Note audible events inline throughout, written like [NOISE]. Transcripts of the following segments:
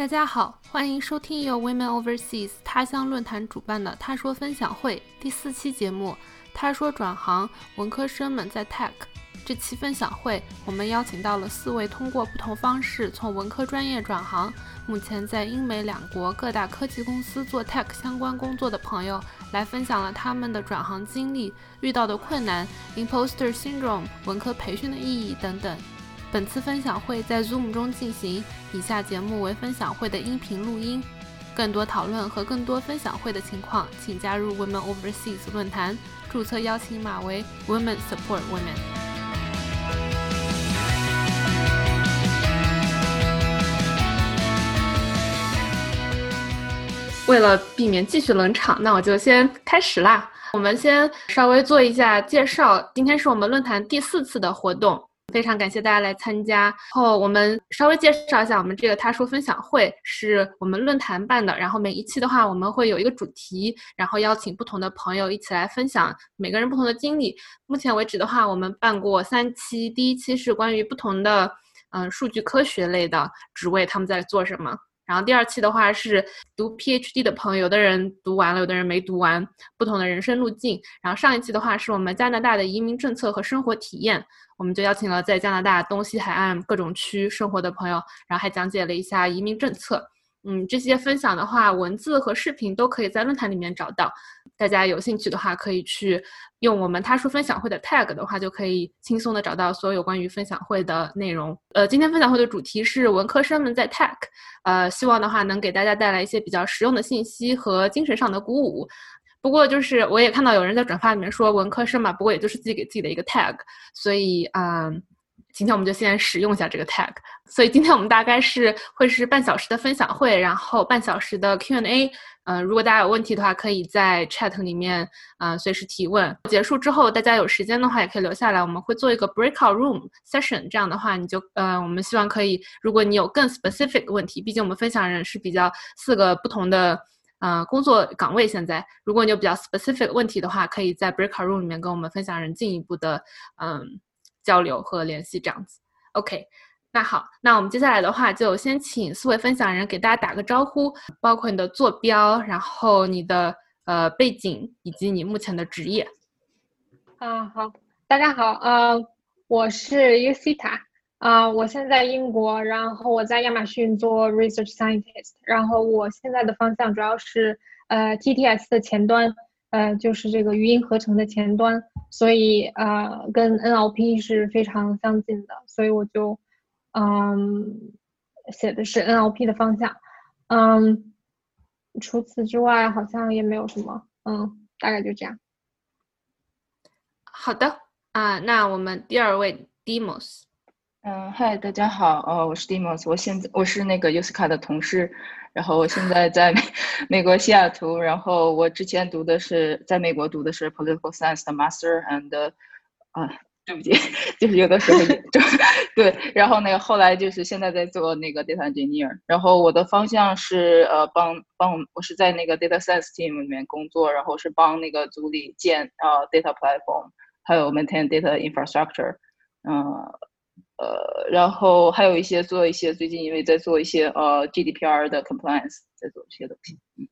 大家好，欢迎收听由 Women Overseas 他乡论坛主办的《他说分享会》第四期节目。他说转行，文科生们在 Tech。这期分享会，我们邀请到了四位通过不同方式从文科专业转行，目前在英美两国各大科技公司做 Tech 相关工作的朋友，来分享了他们的转行经历、遇到的困难、Imposter Syndrome、文科培训的意义等等。本次分享会在 Zoom 中进行，以下节目为分享会的音频录音。更多讨论和更多分享会的情况，请加入 Women Overseas 论坛，注册邀请码为 Women Support Women。为了避免继续冷场，那我就先开始啦。我们先稍微做一下介绍。今天是我们论坛第四次的活动，非常感谢大家来参加。然后我们稍微介绍一下，我们这个他说分享会是我们论坛办的。然后每一期的话，我们会有一个主题，然后邀请不同的朋友一起来分享每个人不同的经历。目前为止的话，我们办过三期，第一期是关于不同的嗯数据科学类的职位，他们在做什么。然后第二期的话是读 PhD 的朋友，有的人读完了，有的人没读完，不同的人生路径。然后上一期的话是我们加拿大的移民政策和生活体验，我们就邀请了在加拿大东西海岸各种区生活的朋友，然后还讲解了一下移民政策。嗯，这些分享的话，文字和视频都可以在论坛里面找到。大家有兴趣的话，可以去用我们他说分享会的 tag 的话，就可以轻松的找到所有关于分享会的内容。呃，今天分享会的主题是文科生们在 tech，呃，希望的话能给大家带来一些比较实用的信息和精神上的鼓舞。不过就是我也看到有人在转发里面说文科生嘛，不过也就是自己给自己的一个 tag，所以嗯。今天我们就先使用一下这个 tag，所以今天我们大概是会是半小时的分享会，然后半小时的 Q&A。嗯，如果大家有问题的话，可以在 chat 里面嗯随时提问。结束之后，大家有时间的话也可以留下来，我们会做一个 breakout room session。这样的话，你就嗯，我们希望可以，如果你有更 specific 的问题，毕竟我们分享人是比较四个不同的嗯工作岗位。现在，如果你有比较 specific 问题的话，可以在 breakout room 里面跟我们分享人进一步的嗯。交流和联系这样子，OK，那好，那我们接下来的话就先请四位分享人给大家打个招呼，包括你的坐标，然后你的呃背景以及你目前的职业。啊，好，大家好，呃，我是 Ucita，啊，我现在英国，然后我在亚马逊做 research scientist，然后我现在的方向主要是呃 TTS 的前端。呃，就是这个语音合成的前端，所以呃，跟 NLP 是非常相近的，所以我就嗯写的是 NLP 的方向，嗯，除此之外好像也没有什么，嗯，大概就这样。好的啊，那我们第二位 Demos，嗯，嗨，大家好，呃，我是 Demos，我现在我是那个 Uska 的同事。然后我现在在美国西雅图，然后我之前读的是在美国读的是 political science 的 master，and 啊，对不起，就是有的时候对，然后那个后来就是现在在做那个 data engineer，然后我的方向是呃帮帮我是在那个 data science team 里面工作，然后是帮那个组里建呃 data platform，还有 maintain data infrastructure，嗯。呃，然后还有一些做一些，最近因为在做一些呃 GDPR 的 compliance，在做这些东西。嗯，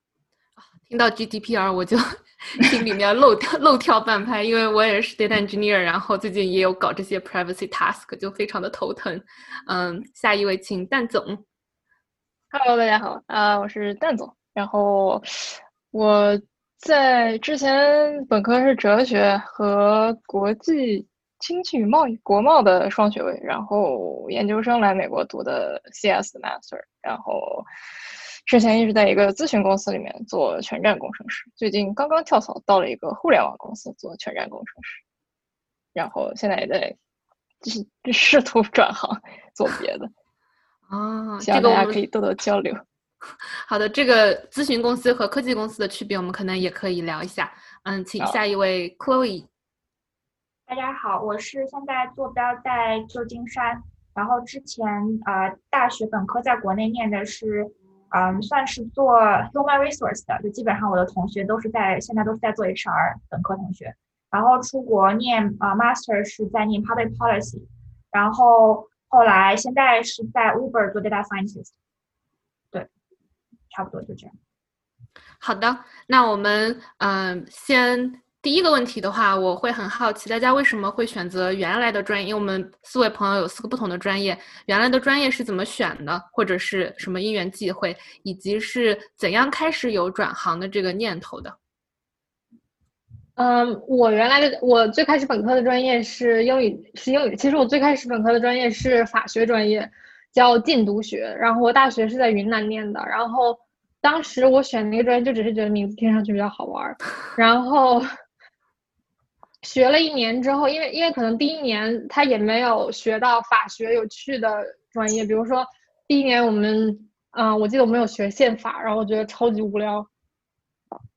听到 GDPR 我就 [LAUGHS] 心里面漏跳漏跳半拍，因为我也是 data engineer，然后最近也有搞这些 privacy task，就非常的头疼。嗯，下一位请蛋总。Hello，大家好，啊，我是蛋总。然后我在之前本科是哲学和国际。经济与贸易国贸的双学位，然后研究生来美国读的 CS Master，然后之前一直在一个咨询公司里面做全站工程师，最近刚刚跳槽到了一个互联网公司做全站工程师，然后现在也在就是 [LAUGHS] 试图转行做别的啊，希望大家可以多多交流。[LAUGHS] 好的，这个咨询公司和科技公司的区别，我们可能也可以聊一下。嗯，请下一位 Chloe。大家好，我是现在坐标在旧金山，然后之前呃大学本科在国内念的是，嗯算是做 human resource 的，就基本上我的同学都是在现在都是在做 HR 本科同学，然后出国念啊 master 是在念 public policy，然后后来现在是在 Uber 做 data scientist，对，差不多就这样。好的，那我们嗯先。第一个问题的话，我会很好奇，大家为什么会选择原来的专业？因为我们四位朋友有四个不同的专业，原来的专业是怎么选的，或者是什么因缘际会，以及是怎样开始有转行的这个念头的？嗯，我原来的我最开始本科的专业是英语，是英语。其实我最开始本科的专业是法学专业，叫禁毒学。然后我大学是在云南念的。然后当时我选那个专业，就只是觉得名字听上去比较好玩儿，[LAUGHS] 然后。学了一年之后，因为因为可能第一年他也没有学到法学有趣的专业，比如说第一年我们，嗯，我记得我们有学宪法，然后我觉得超级无聊，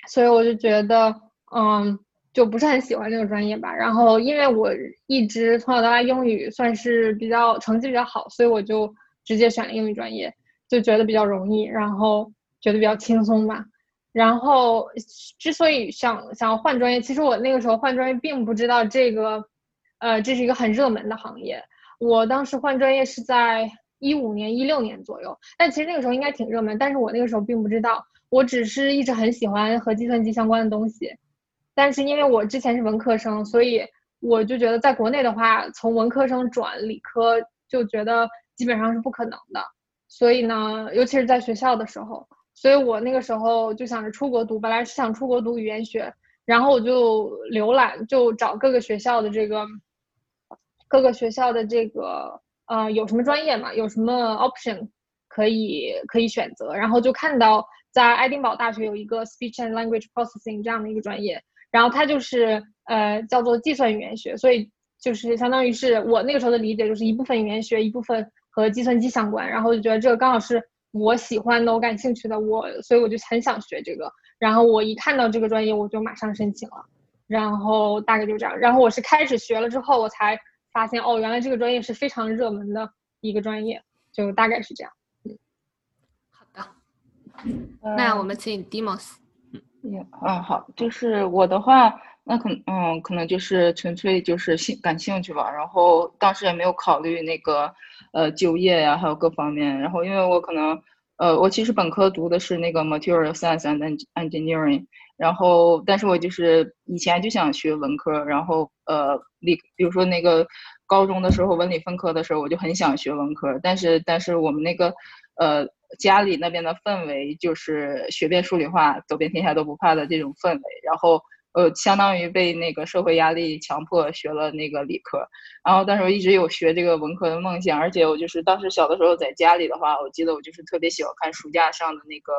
所以我就觉得，嗯，就不是很喜欢这个专业吧。然后因为我一直从小到大英语算是比较成绩比较好，所以我就直接选了英语专业，就觉得比较容易，然后觉得比较轻松吧。然后，之所以想想换专业，其实我那个时候换专业并不知道这个，呃，这是一个很热门的行业。我当时换专业是在一五年、一六年左右，但其实那个时候应该挺热门，但是我那个时候并不知道。我只是一直很喜欢和计算机相关的东西，但是因为我之前是文科生，所以我就觉得在国内的话，从文科生转理科就觉得基本上是不可能的。所以呢，尤其是在学校的时候。所以我那个时候就想着出国读，本来是想出国读语言学，然后我就浏览，就找各个学校的这个，各个学校的这个，呃，有什么专业嘛，有什么 option 可以可以选择，然后就看到在爱丁堡大学有一个 speech and language processing 这样的一个专业，然后它就是呃叫做计算语言学，所以就是相当于是我那个时候的理解，就是一部分语言学，一部分和计算机相关，然后就觉得这个刚好是。我喜欢的，我感兴趣的，我所以我就很想学这个。然后我一看到这个专业，我就马上申请了。然后大概就这样。然后我是开始学了之后，我才发现哦，原来这个专业是非常热门的一个专业，就大概是这样。嗯，好的。那我们请 Demos。嗯，嗯，好，就是我的话，那可嗯，可能就是纯粹就是兴感兴趣吧。然后当时也没有考虑那个。呃，就业呀，还有各方面。然后，因为我可能，呃，我其实本科读的是那个 material science and engineering。然后，但是我就是以前就想学文科。然后，呃，理，比如说那个高中的时候文理分科的时候，我就很想学文科。但是，但是我们那个，呃，家里那边的氛围就是学遍数理化，走遍天下都不怕的这种氛围。然后。呃，相当于被那个社会压力强迫学了那个理科，然后但是我一直有学这个文科的梦想，而且我就是当时小的时候在家里的话，我记得我就是特别喜欢看书架上的那个，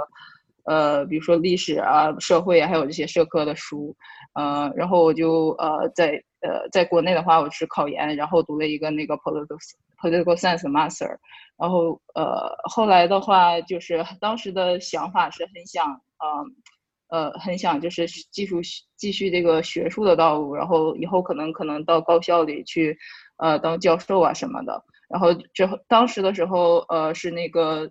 呃，比如说历史啊、社会啊，还有这些社科的书，呃，然后我就呃在呃在国内的话，我是考研，然后读了一个那个 political political science master，然后呃后来的话就是当时的想法是很想嗯。呃，呃很想就是继续继续这个学术的道路，然后以后可能可能到高校里去，呃，当教授啊什么的。然后之后当时的时候，呃，是那个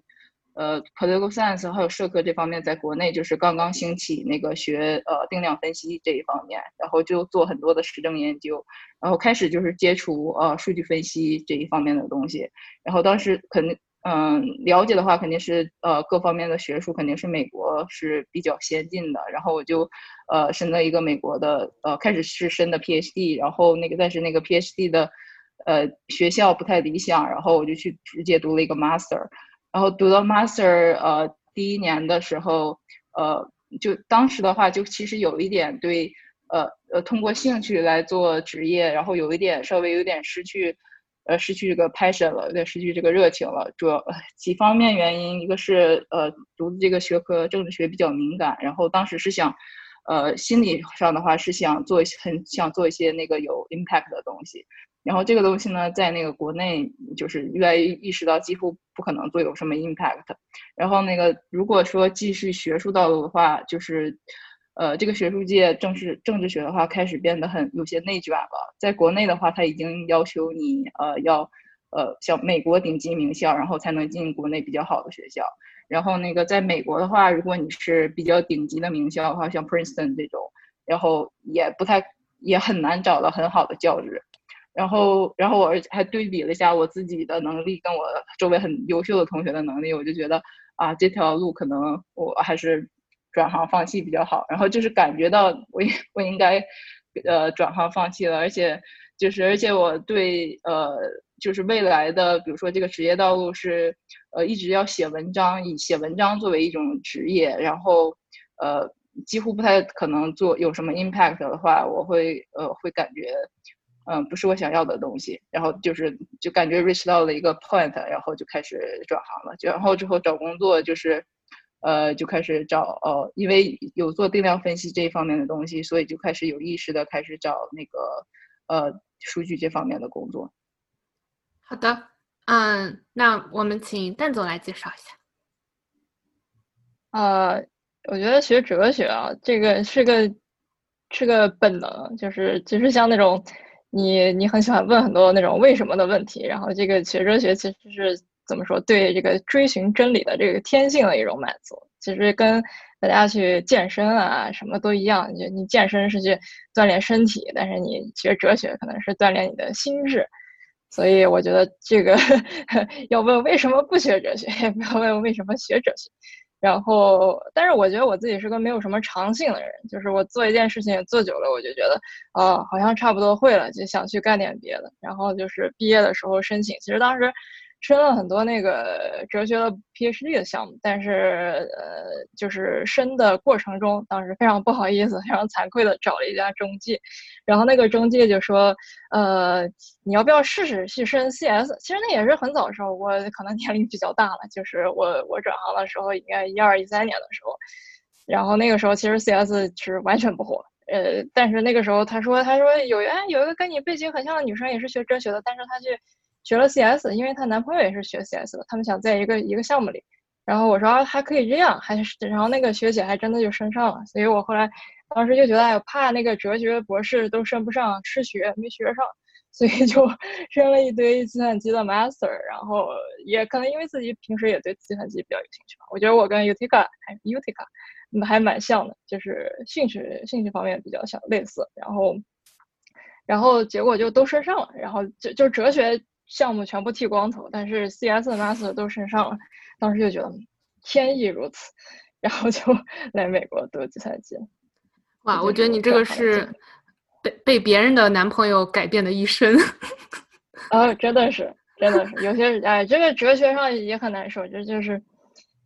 呃，political science 还有社科这方面，在国内就是刚刚兴起那个学呃定量分析这一方面，然后就做很多的实证研究，然后开始就是接触呃数据分析这一方面的东西。然后当时肯定。嗯，了解的话肯定是呃各方面的学术肯定是美国是比较先进的，然后我就呃申了一个美国的呃开始是申的 PhD，然后那个但是那个 PhD 的呃学校不太理想，然后我就去直接读了一个 Master，然后读到 Master 呃第一年的时候呃就当时的话就其实有一点对呃呃通过兴趣来做职业，然后有一点稍微有点失去。呃，失去这个 passion 了，有点失去这个热情了。主要 [LAUGHS] 几方面原因，一个是呃，读的这个学科政治学比较敏感，然后当时是想，呃，心理上的话是想做一些很想做一些那个有 impact 的东西。然后这个东西呢，在那个国内就是越来越意识到几乎不可能做有什么 impact。然后那个如果说继续学术道路的话，就是。呃，这个学术界政治政治学的话开始变得很有些内卷了。在国内的话，他已经要求你呃要呃像美国顶级名校，然后才能进国内比较好的学校。然后那个在美国的话，如果你是比较顶级的名校的话，像 Princeton 这种，然后也不太也很难找到很好的教职。然后，然后我还对比了一下我自己的能力跟我周围很优秀的同学的能力，我就觉得啊，这条路可能我还是转行放弃比较好。然后就是感觉到我 [LAUGHS] 我应该呃转行放弃了，而且就是而且我对呃就是未来的比如说这个职业道路是呃一直要写文章，以写文章作为一种职业，然后呃几乎不太可能做有什么 impact 的话，我会呃会感觉。嗯，不是我想要的东西，然后就是就感觉 reach 到了一个 point，然后就开始转行了。然后之后找工作就是，呃，就开始找呃，因为有做定量分析这一方面的东西，所以就开始有意识的开始找那个呃数据这方面的工作。好的，嗯，那我们请蛋总来介绍一下。呃，我觉得学哲学啊，这个是个是个本能，就是其实像那种。你你很喜欢问很多那种为什么的问题，然后这个学哲学其实是怎么说？对这个追寻真理的这个天性的一种满足，其实跟大家去健身啊什么都一样。就你健身是去锻炼身体，但是你学哲学可能是锻炼你的心智。所以我觉得这个 [LAUGHS] 要问为什么不学哲学，也不要问为什么学哲学。然后，但是我觉得我自己是个没有什么长性的人，就是我做一件事情做久了，我就觉得，啊，好像差不多会了，就想去干点别的。然后就是毕业的时候申请，其实当时。申了很多那个哲学的 PhD 的项目，但是呃，就是申的过程中，当时非常不好意思，非常惭愧的找了一家中介，然后那个中介就说，呃，你要不要试试去申 CS？其实那也是很早的时候，我可能年龄比较大了，就是我我转行的时候应该一二一三年的时候，然后那个时候其实 CS 是完全不火，呃，但是那个时候他说他说有哎有一个跟你背景很像的女生也是学哲学的，但是她去。学了 CS，因为她男朋友也是学 CS 的，他们想在一个一个项目里。然后我说还可以这样，还是然后那个学姐还真的就升上了。所以我后来当时就觉得，哎，怕那个哲学博士都升不上，吃学没学上，所以就 [LAUGHS] 升了一堆计算机的 master。然后也可能因为自己平时也对计算机比较有兴趣吧。我觉得我跟 Utica 还 Utica 还蛮像的，就是兴趣兴趣方面比较像类似。然后然后结果就都升上了，然后就就哲学。项目全部剃光头，但是 CS、Master 都升上了，当时就觉得天意如此，然后就 [LAUGHS] 来美国读计算机。哇，我觉得你这个是被被别人的男朋友改变的一生。啊，真的是，真的是，有些哎，这个哲学上也很难受，这就是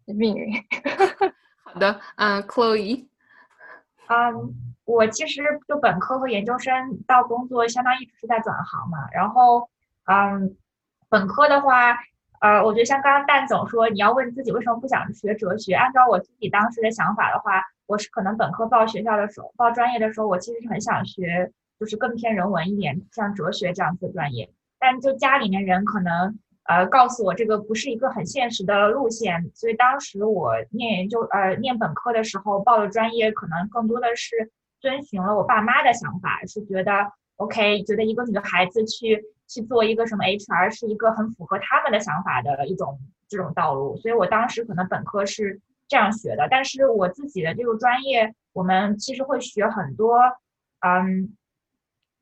命运。好的，嗯，Chloe，嗯，我其实就本科和研究生到工作，相当于一直是在转行嘛，然后。嗯，本科的话，呃，我觉得像刚刚蛋总说，你要问自己为什么不想学哲学。按照我自己当时的想法的话，我是可能本科报学校的时候，报专业的时候，我其实是很想学，就是更偏人文一点，像哲学这样子的专业。但就家里面人可能，呃，告诉我这个不是一个很现实的路线，所以当时我念研究，呃，念本科的时候报的专业，可能更多的是遵循了我爸妈的想法，是觉得 OK，觉得一个女孩子去。去做一个什么 HR 是一个很符合他们的想法的一种这种道路，所以我当时可能本科是这样学的，但是我自己的这个专业，我们其实会学很多，嗯，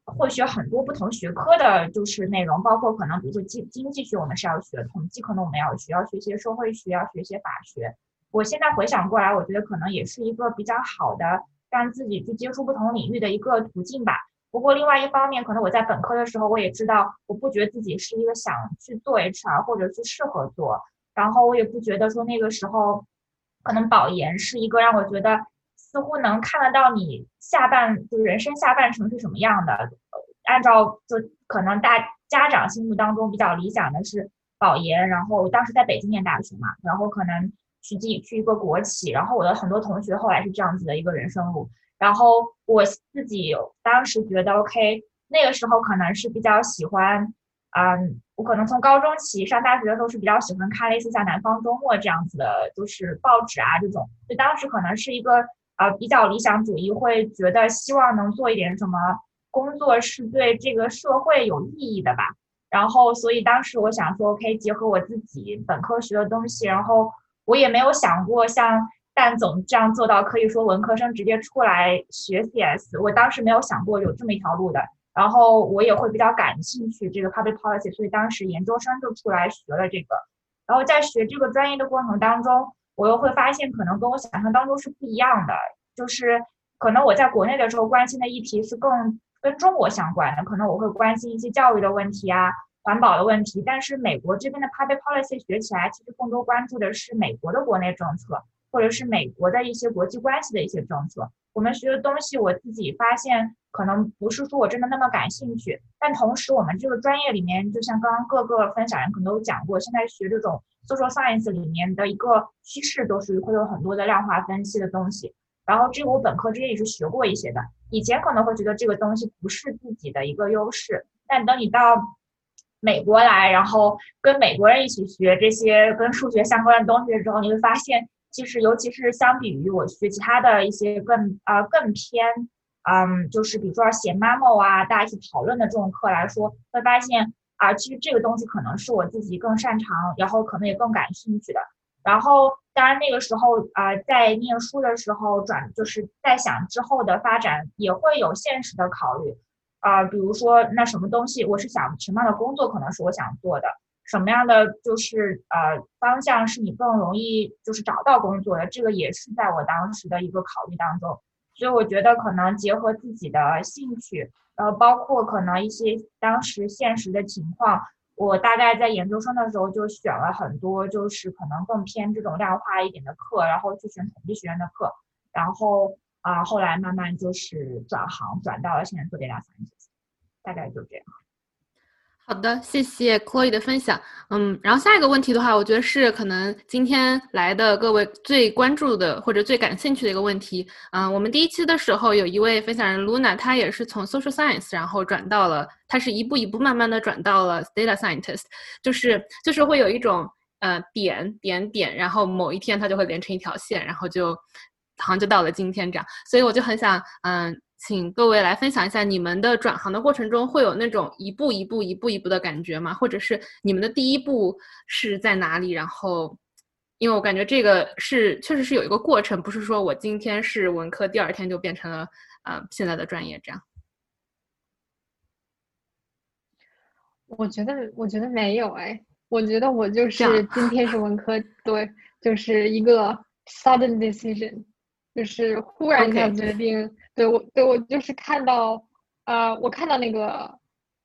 会学很多不同学科的，就是内容，包括可能比如说经经济学我们是要学，统计可能我们要学，要学一些社会学，要学一些法学。我现在回想过来，我觉得可能也是一个比较好的让自己去接触不同领域的一个途径吧。不过，另外一方面，可能我在本科的时候，我也知道，我不觉得自己是一个想去做 HR 或者是适合做，然后我也不觉得说那个时候，可能保研是一个让我觉得似乎能看得到你下半就是人生下半程是什么样的。按照就可能大家长心目当中比较理想的是保研，然后当时在北京念大学嘛，然后可能去进去一个国企，然后我的很多同学后来是这样子的一个人生路。然后我自己当时觉得 OK，那个时候可能是比较喜欢，嗯，我可能从高中起上大学的时候是比较喜欢看类似像《南方周末》这样子的，就是报纸啊这种。就当时可能是一个呃比较理想主义，会觉得希望能做一点什么工作是对这个社会有意义的吧。然后所以当时我想说，OK，结合我自己本科学的东西，然后我也没有想过像。但总这样做到，可以说文科生直接出来学 CS，我当时没有想过有这么一条路的。然后我也会比较感兴趣这个 public policy，所以当时研究生就出来学了这个。然后在学这个专业的过程当中，我又会发现可能跟我想象当中是不一样的，就是可能我在国内的时候关心的议题是更跟中国相关的，可能我会关心一些教育的问题啊、环保的问题。但是美国这边的 public policy 学起来，其实更多关注的是美国的国内政策，或者是美国的一些国际关系的一些政策。我们学的东西，我自己发现。可能不是说我真的那么感兴趣，但同时我们这个专业里面，就像刚刚各个分享人可能都讲过，现在学这种 social science 里面的一个趋势，都是会有很多的量化分析的东西。然后这个我本科之前也是学过一些的，以前可能会觉得这个东西不是自己的一个优势，但等你到美国来，然后跟美国人一起学这些跟数学相关的东西的时候，你会发现，其实尤其是相比于我学其他的一些更呃更偏。嗯，就是比如说写 memo 啊，大家一起讨论的这种课来说，会发现啊，其实这个东西可能是我自己更擅长，然后可能也更感兴趣的。然后，当然那个时候啊，在念书的时候转，就是在想之后的发展，也会有现实的考虑啊，比如说那什么东西，我是想什么样的工作可能是我想做的，什么样的就是呃方向是你更容易就是找到工作的，这个也是在我当时的一个考虑当中。所以我觉得可能结合自己的兴趣，然后包括可能一些当时现实的情况，我大概在研究生的时候就选了很多，就是可能更偏这种量化一点的课，然后去选统计学院的课，然后啊后来慢慢就是转行转到了现在做 data science，大概就这样。好的，谢谢 Chloe 的分享。嗯，然后下一个问题的话，我觉得是可能今天来的各位最关注的或者最感兴趣的一个问题。嗯，我们第一期的时候有一位分享人 Luna，她也是从 Social Science 然后转到了，她是一步一步慢慢的转到了 Data Scientist，就是就是会有一种呃点点点，然后某一天它就会连成一条线，然后就好像就到了今天这样。所以我就很想嗯。请各位来分享一下你们的转行的过程中会有那种一步一步、一步一步的感觉吗？或者是你们的第一步是在哪里？然后，因为我感觉这个是确实是有一个过程，不是说我今天是文科，第二天就变成了呃现在的专业这样。我觉得，我觉得没有哎，我觉得我就是今天是文科，对，就是一个 sudden decision，就是忽然一下决定。对我，对我就是看到，呃，我看到那个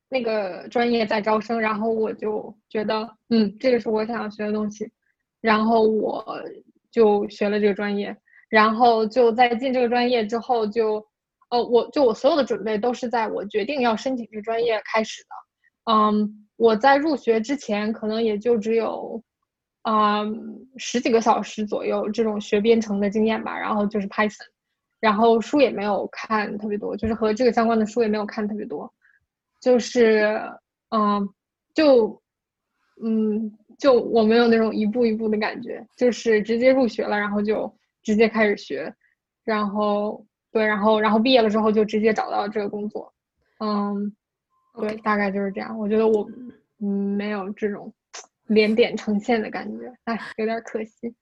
那个专业在招生，然后我就觉得，嗯，这个是我想要学的东西，然后我就学了这个专业，然后就在进这个专业之后，就，呃，我就我所有的准备都是在我决定要申请这个专业开始的，嗯，我在入学之前可能也就只有，啊，十几个小时左右这种学编程的经验吧，然后就是 Python。然后书也没有看特别多，就是和这个相关的书也没有看特别多，就是，嗯，就，嗯，就我没有那种一步一步的感觉，就是直接入学了，然后就直接开始学，然后对，然后然后毕业了之后就直接找到这个工作，嗯，对，大概就是这样。我觉得我，嗯，没有这种 [TSK] 连点成线的感觉，哎，有点可惜。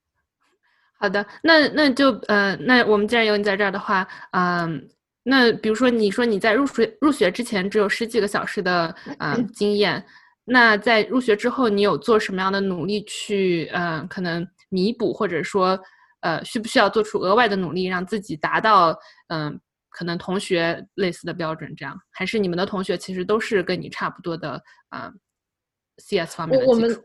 好的，那那就呃，那我们既然有你在这儿的话，嗯，那比如说你说你在入学入学之前只有十几个小时的嗯经验，那在入学之后你有做什么样的努力去嗯可能弥补或者说呃需不需要做出额外的努力让自己达到嗯可能同学类似的标准这样，还是你们的同学其实都是跟你差不多的啊 CS 方面的基础？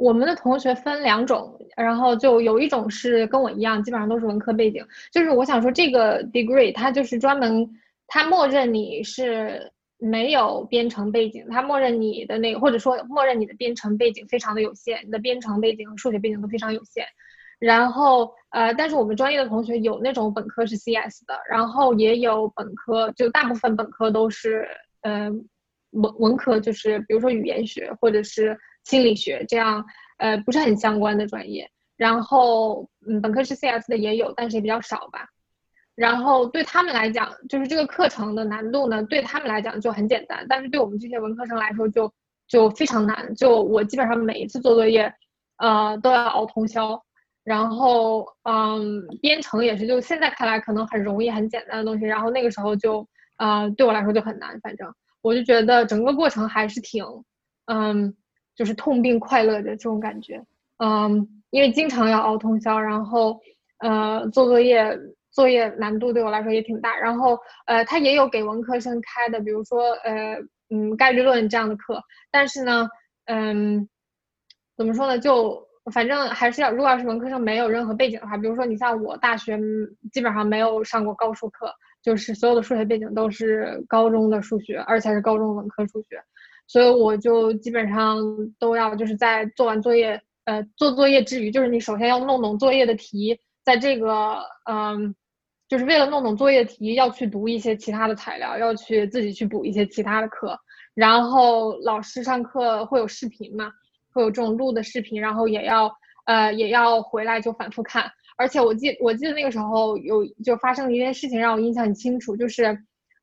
我们的同学分两种，然后就有一种是跟我一样，基本上都是文科背景。就是我想说，这个 degree 它就是专门，它默认你是没有编程背景，它默认你的那个，或者说默认你的编程背景非常的有限，你的编程背景和数学背景都非常有限。然后呃，但是我们专业的同学有那种本科是 CS 的，然后也有本科，就大部分本科都是嗯文文科，就是比如说语言学或者是。心理学这样，呃，不是很相关的专业。然后，嗯，本科是 CS 的也有，但是也比较少吧。然后对他们来讲，就是这个课程的难度呢，对他们来讲就很简单，但是对我们这些文科生来说，就就非常难。就我基本上每一次做作业，呃，都要熬通宵。然后，嗯，编程也是，就现在看来可能很容易、很简单的东西，然后那个时候就，呃，对我来说就很难。反正，我就觉得整个过程还是挺，嗯，就是痛并快乐的这种感觉，嗯，因为经常要熬通宵，然后呃做作业，作业难度对我来说也挺大，然后呃他也有给文科生开的，比如说呃嗯概率论这样的课，但是呢，嗯，怎么说呢，就。反正还是要，如果要是文科生没有任何背景的话，比如说你像我大学基本上没有上过高数课，就是所有的数学背景都是高中的数学，而且是高中文科数学，所以我就基本上都要就是在做完作业，呃，做作业之余，就是你首先要弄懂作业的题，在这个，嗯，就是为了弄懂作业题，要去读一些其他的材料，要去自己去补一些其他的课，然后老师上课会有视频嘛。会有这种录的视频，然后也要呃也要回来就反复看，而且我记我记得那个时候有就发生了一件事情让我印象很清楚，就是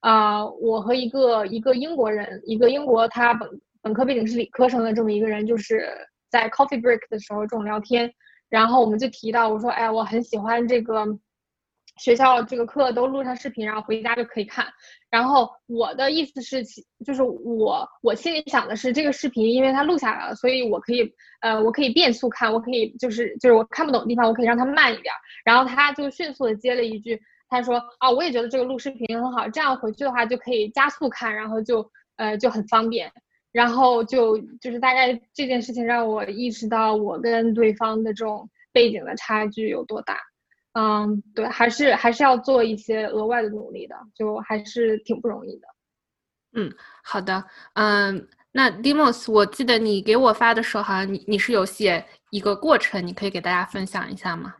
啊我和一个一个英国人，一个英国他本本科背景是理科生的这么一个人，就是在 coffee break 的时候这种聊天，然后我们就提到我说哎我很喜欢这个。学校这个课都录上视频，然后回家就可以看。然后我的意思是，就是我我心里想的是，这个视频因为它录下来了，所以我可以呃，我可以变速看，我可以就是就是我看不懂的地方，我可以让它慢一点。然后他就迅速的接了一句，他说啊，我也觉得这个录视频很好，这样回去的话就可以加速看，然后就呃就很方便。然后就就是大概这件事情让我意识到我跟对方的这种背景的差距有多大。嗯，对，还是还是要做一些额外的努力的，就还是挺不容易的。嗯，好的，嗯，那 Demos，我记得你给我发的时候，好像你你是有写一个过程，你可以给大家分享一下吗？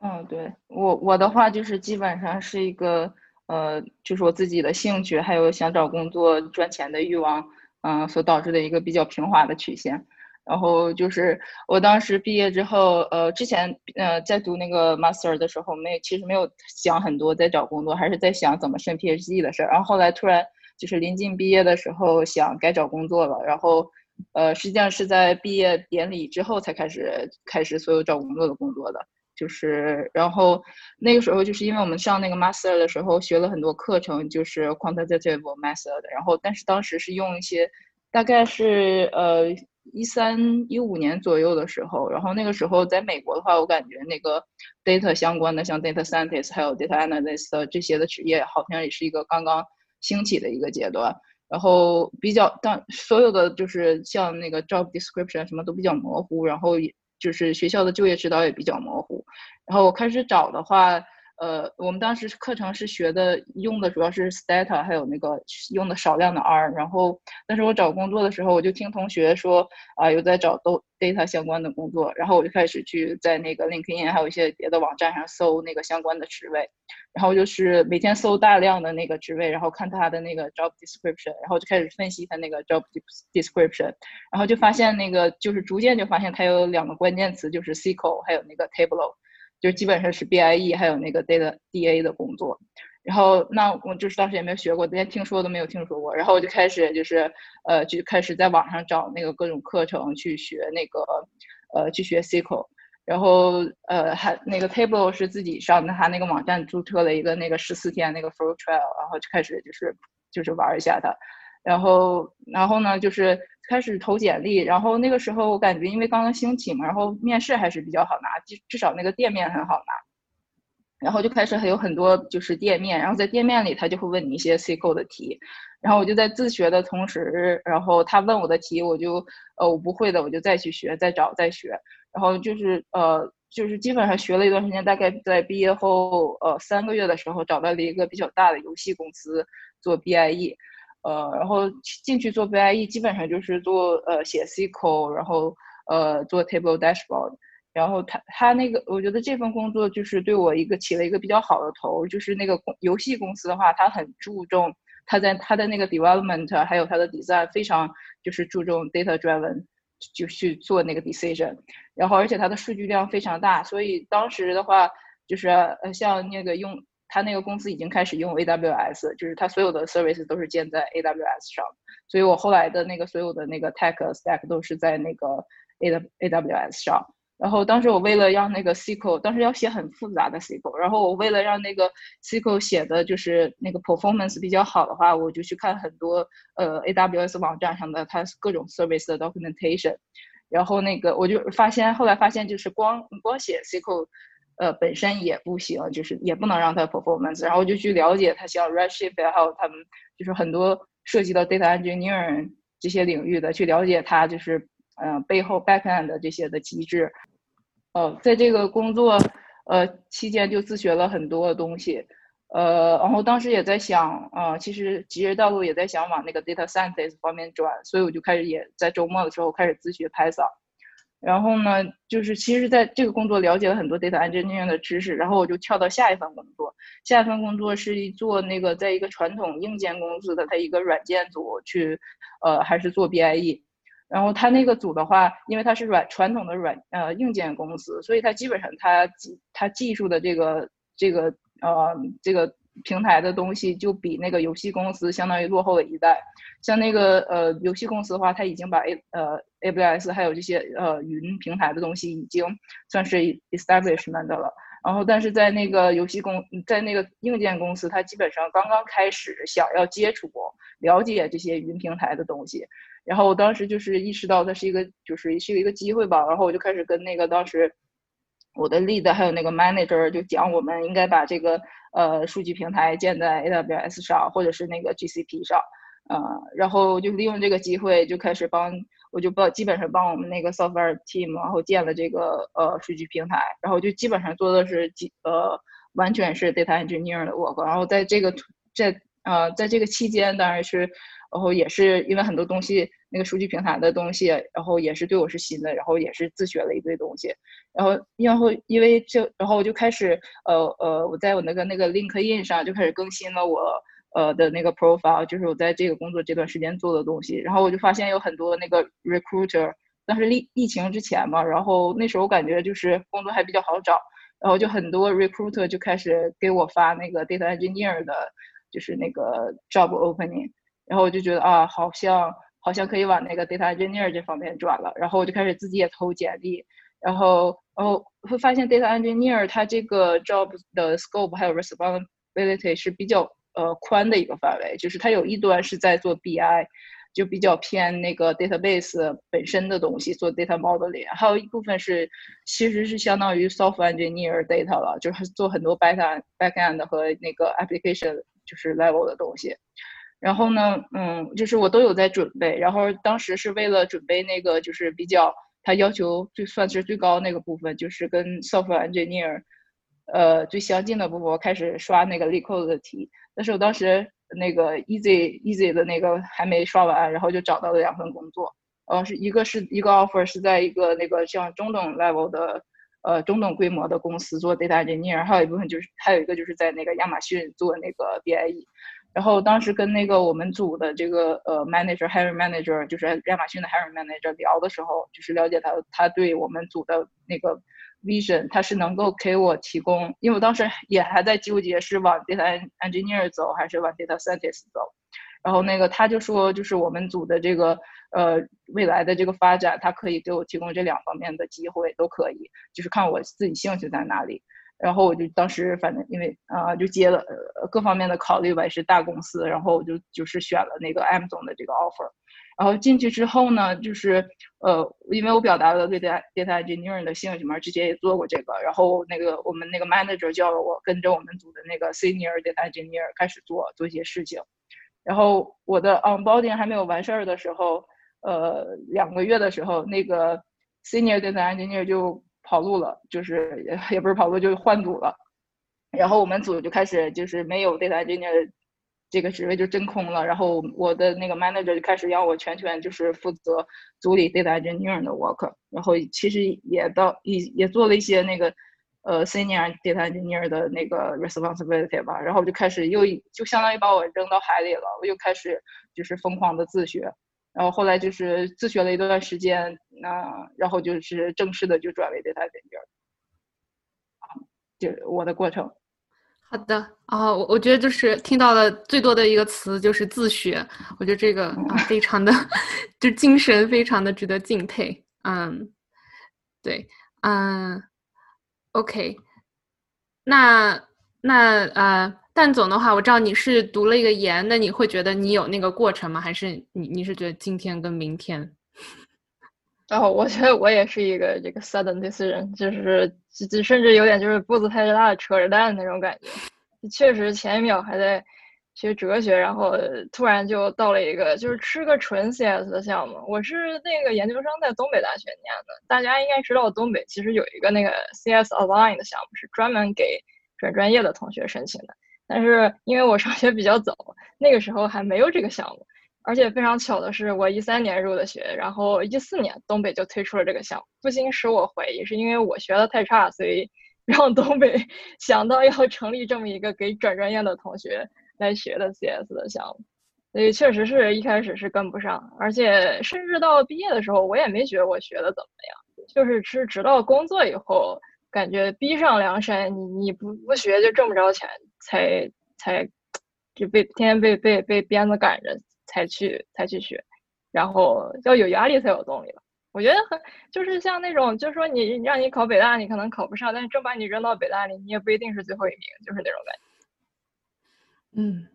嗯，对我我的话就是基本上是一个呃，就是我自己的兴趣，还有想找工作赚钱的欲望，嗯，所导致的一个比较平滑的曲线。然后就是我当时毕业之后，呃，之前呃在读那个 master 的时候，没其实没有想很多在找工作，还是在想怎么升 PhD 的事儿。然后后来突然就是临近毕业的时候，想该找工作了。然后，呃，实际上是在毕业典礼之后才开始开始所有找工作的工作的。就是，然后那个时候就是因为我们上那个 master 的时候学了很多课程，就是 quantitative method。然后，但是当时是用一些，大概是呃。一三一五年左右的时候，然后那个时候在美国的话，我感觉那个 data 相关的，像 data scientist 还有 data analyst 这些的职业，好像也是一个刚刚兴起的一个阶段。然后比较当所有的就是像那个 job description 什么都比较模糊，然后也就是学校的就业指导也比较模糊。然后我开始找的话。呃，我们当时课程是学的，用的主要是 Stata，还有那个用的少量的 R。然后，但是我找工作的时候，我就听同学说啊，有在找都 data 相关的工作，然后我就开始去在那个 LinkedIn 还有一些别的网站上搜那个相关的职位，然后就是每天搜大量的那个职位，然后看他的那个 job description，然后就开始分析他那个 job description，然后就发现那个就是逐渐就发现它有两个关键词，就是 SQL 还有那个 Tableau。就基本上是 BIE 还有那个 data DA 的工作，然后那我就是当时也没有学过，连听说都没有听说过，然后我就开始就是呃就开始在网上找那个各种课程去学那个呃去学 SQL，然后呃还那个 Table 是自己上的，他那个网站注册了一个那个十四天那个 free trial，然后就开始就是就是玩一下它，然后然后呢就是。开始投简历，然后那个时候我感觉因为刚刚兴起嘛，然后面试还是比较好拿，至至少那个店面很好拿。然后就开始还有很多就是店面，然后在店面里他就会问你一些 SQL 的题，然后我就在自学的同时，然后他问我的题，我就呃我不会的我就再去学，再找再学，然后就是呃就是基本上学了一段时间，大概在毕业后呃三个月的时候找到了一个比较大的游戏公司做 BIE。呃，然后进去做 BIE，基本上就是做呃写 SQL，然后呃做 Table Dashboard，然后他他那个，我觉得这份工作就是对我一个起了一个比较好的头，就是那个游戏公司的话，他很注重他在他的那个 development，还有他的 design 非常就是注重 data driven，就去做那个 decision，然后而且它的数据量非常大，所以当时的话就是呃像那个用。他那个公司已经开始用 AWS，就是他所有的 service 都是建在 AWS 上，所以我后来的那个所有的那个 tech stack 都是在那个 A AWS 上，然后当时我为了让那个 SQL，当时要写很复杂的 SQL，然后我为了让那个 SQL 写的就是那个 performance 比较好的话，我就去看很多呃 AWS 网站上的它各种 service 的 documentation，然后那个我就发现，后来发现就是光光写 SQL，呃本身也不行，就是也不能让它 performance，然后就去了解它像 Redshift 还有他们就是很多涉及到 data engineering 这些领域的，去了解它就是嗯背后 backend 这些的机制。呃，在这个工作呃期间就自学了很多东西，呃，然后当时也在想，呃，其实职业道路也在想往那个 data scientist 方面转，所以我就开始也在周末的时候开始自学 Python，然后呢，就是其实在这个工作了解了很多 data engineering 的知识，然后我就跳到下一份工作，下一份工作是做那个在一个传统硬件公司的它一个软件组去，呃，还是做 BIE。然后他那个组的话，因为它是软传统的软呃硬件公司，所以它基本上它技它技术的这个这个呃这个平台的东西就比那个游戏公司相当于落后了一代。像那个呃游戏公司的话，它已经把 A 呃 AWS 还有这些呃云平台的东西已经算是 establishment 了。然后但是在那个游戏公在那个硬件公司，它基本上刚刚开始想要接触了解这些云平台的东西。然后我当时就是意识到它是一个，就是是一个机会吧。然后我就开始跟那个当时我的 lead 还有那个 manager 就讲，我们应该把这个呃数据平台建在 AWS 上，或者是那个 GCP 上，呃，然后就利用这个机会就开始帮，我就帮基本上帮我们那个 software team，然后建了这个呃数据平台，然后就基本上做的是几呃完全是 data engineer 的 work。然后在这个在呃在这个期间，当然是。然后也是因为很多东西，那个数据平台的东西，然后也是对我是新的，然后也是自学了一堆东西，然后然后因为就然后我就开始呃呃我在我那个那个 LinkedIn 上就开始更新了我呃的那个 profile，就是我在这个工作这段时间做的东西，然后我就发现有很多那个 recruiter，当时疫疫情之前嘛，然后那时候我感觉就是工作还比较好找，然后就很多 recruiter 就开始给我发那个 data engineer 的，就是那个 job opening。然后我就觉得啊，好像好像可以往那个 data engineer 这方面转了。然后我就开始自己也投简历，然后然后会发现 data engineer 它这个 job 的 scope 还有 responsibility 是比较呃宽的一个范围，就是它有一端是在做 BI，就比较偏那个 database 本身的东西做 data modeling，还有一部分是其实是相当于 software engineer data 了，就是做很多 back end back end 和那个 application 就是 level 的东西。然后呢，嗯，就是我都有在准备。然后当时是为了准备那个，就是比较他要求最算是最高那个部分，就是跟 software engineer，呃，最相近的部分，我开始刷那个 LeetCode 的题。但是我当时那个 easy easy 的那个还没刷完，然后就找到了两份工作。呃，是一个是一个 offer 是在一个那个像中等 level 的，呃，中等规模的公司做 data engineer，还有一部分就是还有一个就是在那个亚马逊做那个 BIE。然后当时跟那个我们组的这个呃 manager Harry manager，就是亚马逊的 Harry manager 聊的时候，就是了解他他对我们组的那个 vision，他是能够给我提供，因为我当时也还在纠结是往 data engineer 走还是往 data scientist 走，然后那个他就说，就是我们组的这个呃未来的这个发展，他可以给我提供这两方面的机会，都可以，就是看我自己兴趣在哪里。然后我就当时反正因为啊就接了呃各方面的考虑吧，也是大公司，然后我就就是选了那个 M 总的这个 offer，然后进去之后呢，就是呃因为我表达了对 data data engineer 的兴趣嘛，之前也做过这个，然后那个我们那个 manager 叫了我跟着我们组的那个 senior data engineer 开始做做一些事情，然后我的 onboarding 还没有完事儿的时候，呃两个月的时候，那个 senior data engineer 就跑路了，就是也 [LAUGHS] 也不是跑路，就是换组了。然后我们组就开始就是没有 data engineer 这个职位就真空了。然后我的那个 manager 就开始让我全权就是负责组里 data engineer 的 work。然后其实也到也也做了一些那个呃 senior data engineer 的那个 responsibility 吧。然后就开始又就相当于把我扔到海里了，我又开始就是疯狂的自学。然后后来就是自学了一段时间，那然后就是正式的就转为 data center 就我的过程。好的啊，我我觉得就是听到的最多的一个词就是自学，我觉得这个非常的，[LAUGHS] 就精神非常的值得敬佩。嗯，对嗯，OK，那那呃，蛋总的话，我知道你是读了一个研，那你会觉得你有那个过程吗？还是你你是觉得今天跟明天？[LAUGHS] 哦我觉得我也是一个这个 sudden decision，就是甚至有点就是步子太大扯着蛋那种感觉。确实前一秒还在学哲学，然后突然就到了一个就是吃个纯 CS 的项目。我是那个研究生在东北大学念的，大家应该知道东北其实有一个那个 CS Align 的项目，是专门给转专业的同学申请的。但是因为我上学比较早，那个时候还没有这个项目。而且非常巧的是，我一三年入的学，然后一四年东北就推出了这个项目，不禁使我怀疑，是因为我学的太差，所以 [LAUGHS] 让东北 [LAUGHS] 想到要成立这么一个给转专业的同学来学的 CS 的项目，所以确实是一开始是跟不上，而且甚至到毕业的时候，我也没觉得我学的怎么样，就是是直到工作以后，感觉逼上梁山，你你不不学就挣不着钱，才才就被天天被被被鞭子赶着。才去才去学，然后要有压力才有动力吧。我觉得很就是像那种，就是说你让你考北大，你可能考不上，但是真把你扔到北大里，你也不一定是最后一名，就是那种感觉。嗯，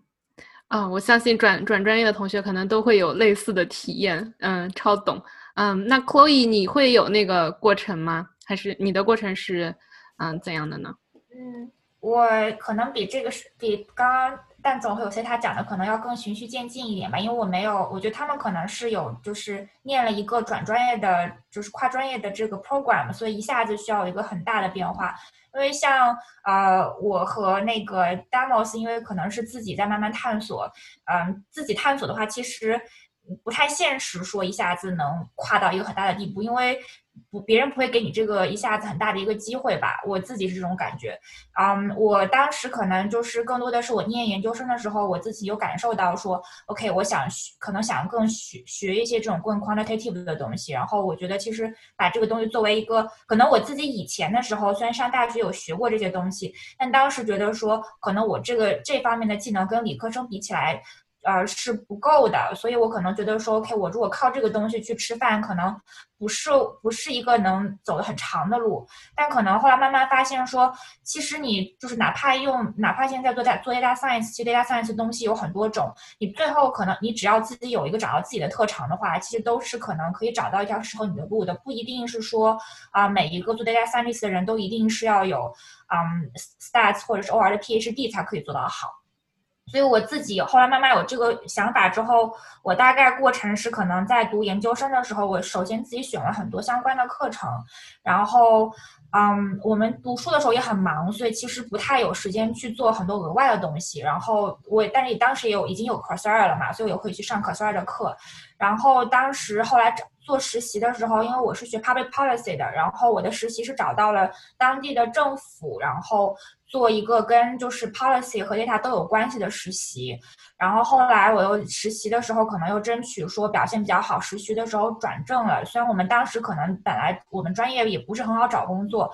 啊，我相信转转专业的同学可能都会有类似的体验。嗯，超懂。嗯，那 Chloe 你会有那个过程吗？还是你的过程是嗯怎样的呢？嗯，我可能比这个是比刚刚。但总会有些他讲的可能要更循序渐进一点吧，因为我没有，我觉得他们可能是有就是念了一个转专业的，就是跨专业的这个 program，所以一下子需要一个很大的变化。因为像呃我和那个 Damos，因为可能是自己在慢慢探索，嗯，自己探索的话，其实不太现实，说一下子能跨到一个很大的地步，因为。不，别人不会给你这个一下子很大的一个机会吧？我自己是这种感觉。嗯，我当时可能就是更多的是我念研究生的时候，我自己有感受到说，OK，我想学可能想更学学一些这种更 quantitative 的东西。然后我觉得其实把这个东西作为一个，可能我自己以前的时候虽然上大学有学过这些东西，但当时觉得说，可能我这个这方面的技能跟理科生比起来。呃，是不够的，所以我可能觉得说，OK，我如果靠这个东西去吃饭，可能不是不是一个能走的很长的路。但可能后来慢慢发现说，其实你就是哪怕用，哪怕现在做大做 data science，其实 data science 东西有很多种，你最后可能你只要自己有一个找到自己的特长的话，其实都是可能可以找到一条适合你的路的，不一定是说啊，每一个做 data science 的人都一定是要有嗯 stats 或者是 OR 的 PhD 才可以做到好。所以我自己后来慢慢有这个想法之后，我大概过程是可能在读研究生的时候，我首先自己选了很多相关的课程，然后，嗯，我们读书的时候也很忙，所以其实不太有时间去做很多额外的东西。然后我，但是当时也有已经有 Coursera 了嘛，所以我也会去上 Coursera 的课。然后当时后来找做实习的时候，因为我是学 Public Policy 的，然后我的实习是找到了当地的政府，然后。做一个跟就是 policy 和 data 都有关系的实习，然后后来我又实习的时候可能又争取说表现比较好，实习的时候转正了。虽然我们当时可能本来我们专业也不是很好找工作，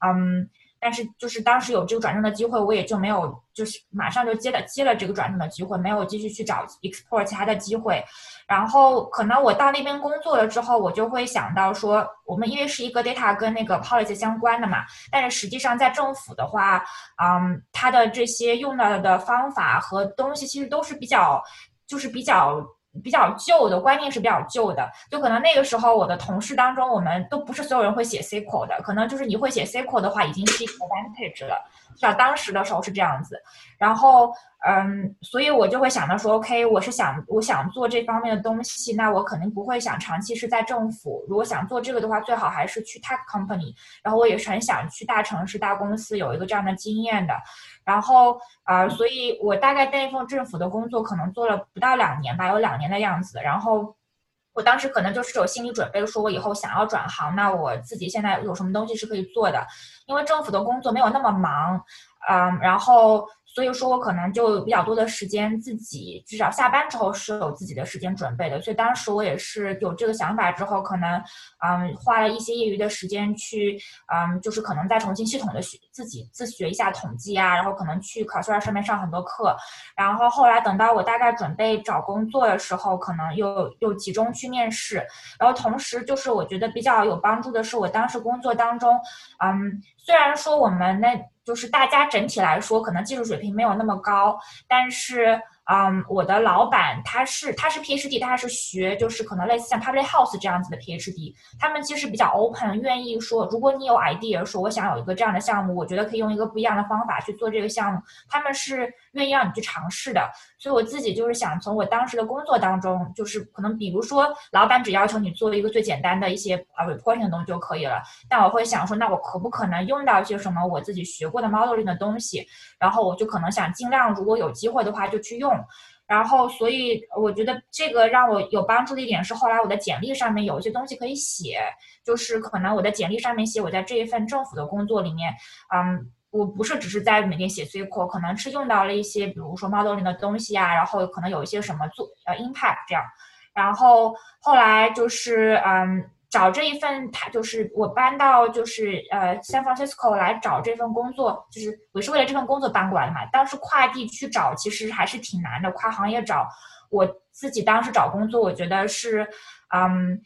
嗯。但是就是当时有这个转正的机会，我也就没有就是马上就接了接了这个转正的机会，没有继续去找 explore 其他的机会。然后可能我到那边工作了之后，我就会想到说，我们因为是一个 data 跟那个 policy 相关的嘛，但是实际上在政府的话，嗯，它的这些用到的方法和东西其实都是比较就是比较。比较旧的观念是比较旧的，就可能那个时候我的同事当中，我们都不是所有人会写 SQL 的，可能就是你会写 SQL 的话，已经是一个 advantage 了，至少当时的时候是这样子。然后，嗯，所以我就会想到说，OK，我是想我想做这方面的东西，那我肯定不会想长期是在政府。如果想做这个的话，最好还是去 tech company。然后我也是很想去大城市、大公司有一个这样的经验的。然后啊，所以我大概那份政府的工作可能做了不到两年吧，有两年的样子。然后我当时可能就是有心理准备，说我以后想要转行，那我自己现在有什么东西是可以做的？因为政府的工作没有那么忙，嗯，然后所以说我可能就比较多的时间自己，至少下班之后是有自己的时间准备的。所以当时我也是有这个想法之后，可能嗯花了一些业余的时间去嗯，就是可能再重新系统的学自己自学一下统计啊，然后可能去考试上面上很多课，然后后来等到我大概准备找工作的时候，可能又又集中去面试，然后同时就是我觉得比较有帮助的是，我当时工作当中，嗯，虽然说我们那。就是大家整体来说，可能技术水平没有那么高，但是。嗯，我的老板他是他是 PhD，他是学就是可能类似像 Public House 这样子的 PhD，他们其实比较 open，愿意说如果你有 idea 说我想有一个这样的项目，我觉得可以用一个不一样的方法去做这个项目，他们是愿意让你去尝试的。所以我自己就是想从我当时的工作当中，就是可能比如说老板只要求你做一个最简单的一些啊 reporting 的东西就可以了，但我会想说那我可不可能用到一些什么我自己学过的 modeling 的东西，然后我就可能想尽量如果有机会的话就去用。然后，所以我觉得这个让我有帮助的一点是，后来我的简历上面有一些东西可以写，就是可能我的简历上面写我在这一份政府的工作里面，嗯，我不是只是在每天写 SQL，可能是用到了一些，比如说 modeling 的东西啊，然后可能有一些什么做呃 impact 这样，然后后来就是嗯。找这一份，他就是我搬到就是呃 San Francisco 来找这份工作，就是我是为了这份工作搬过来的嘛。当时跨地区找其实还是挺难的，跨行业找，我自己当时找工作，我觉得是，嗯，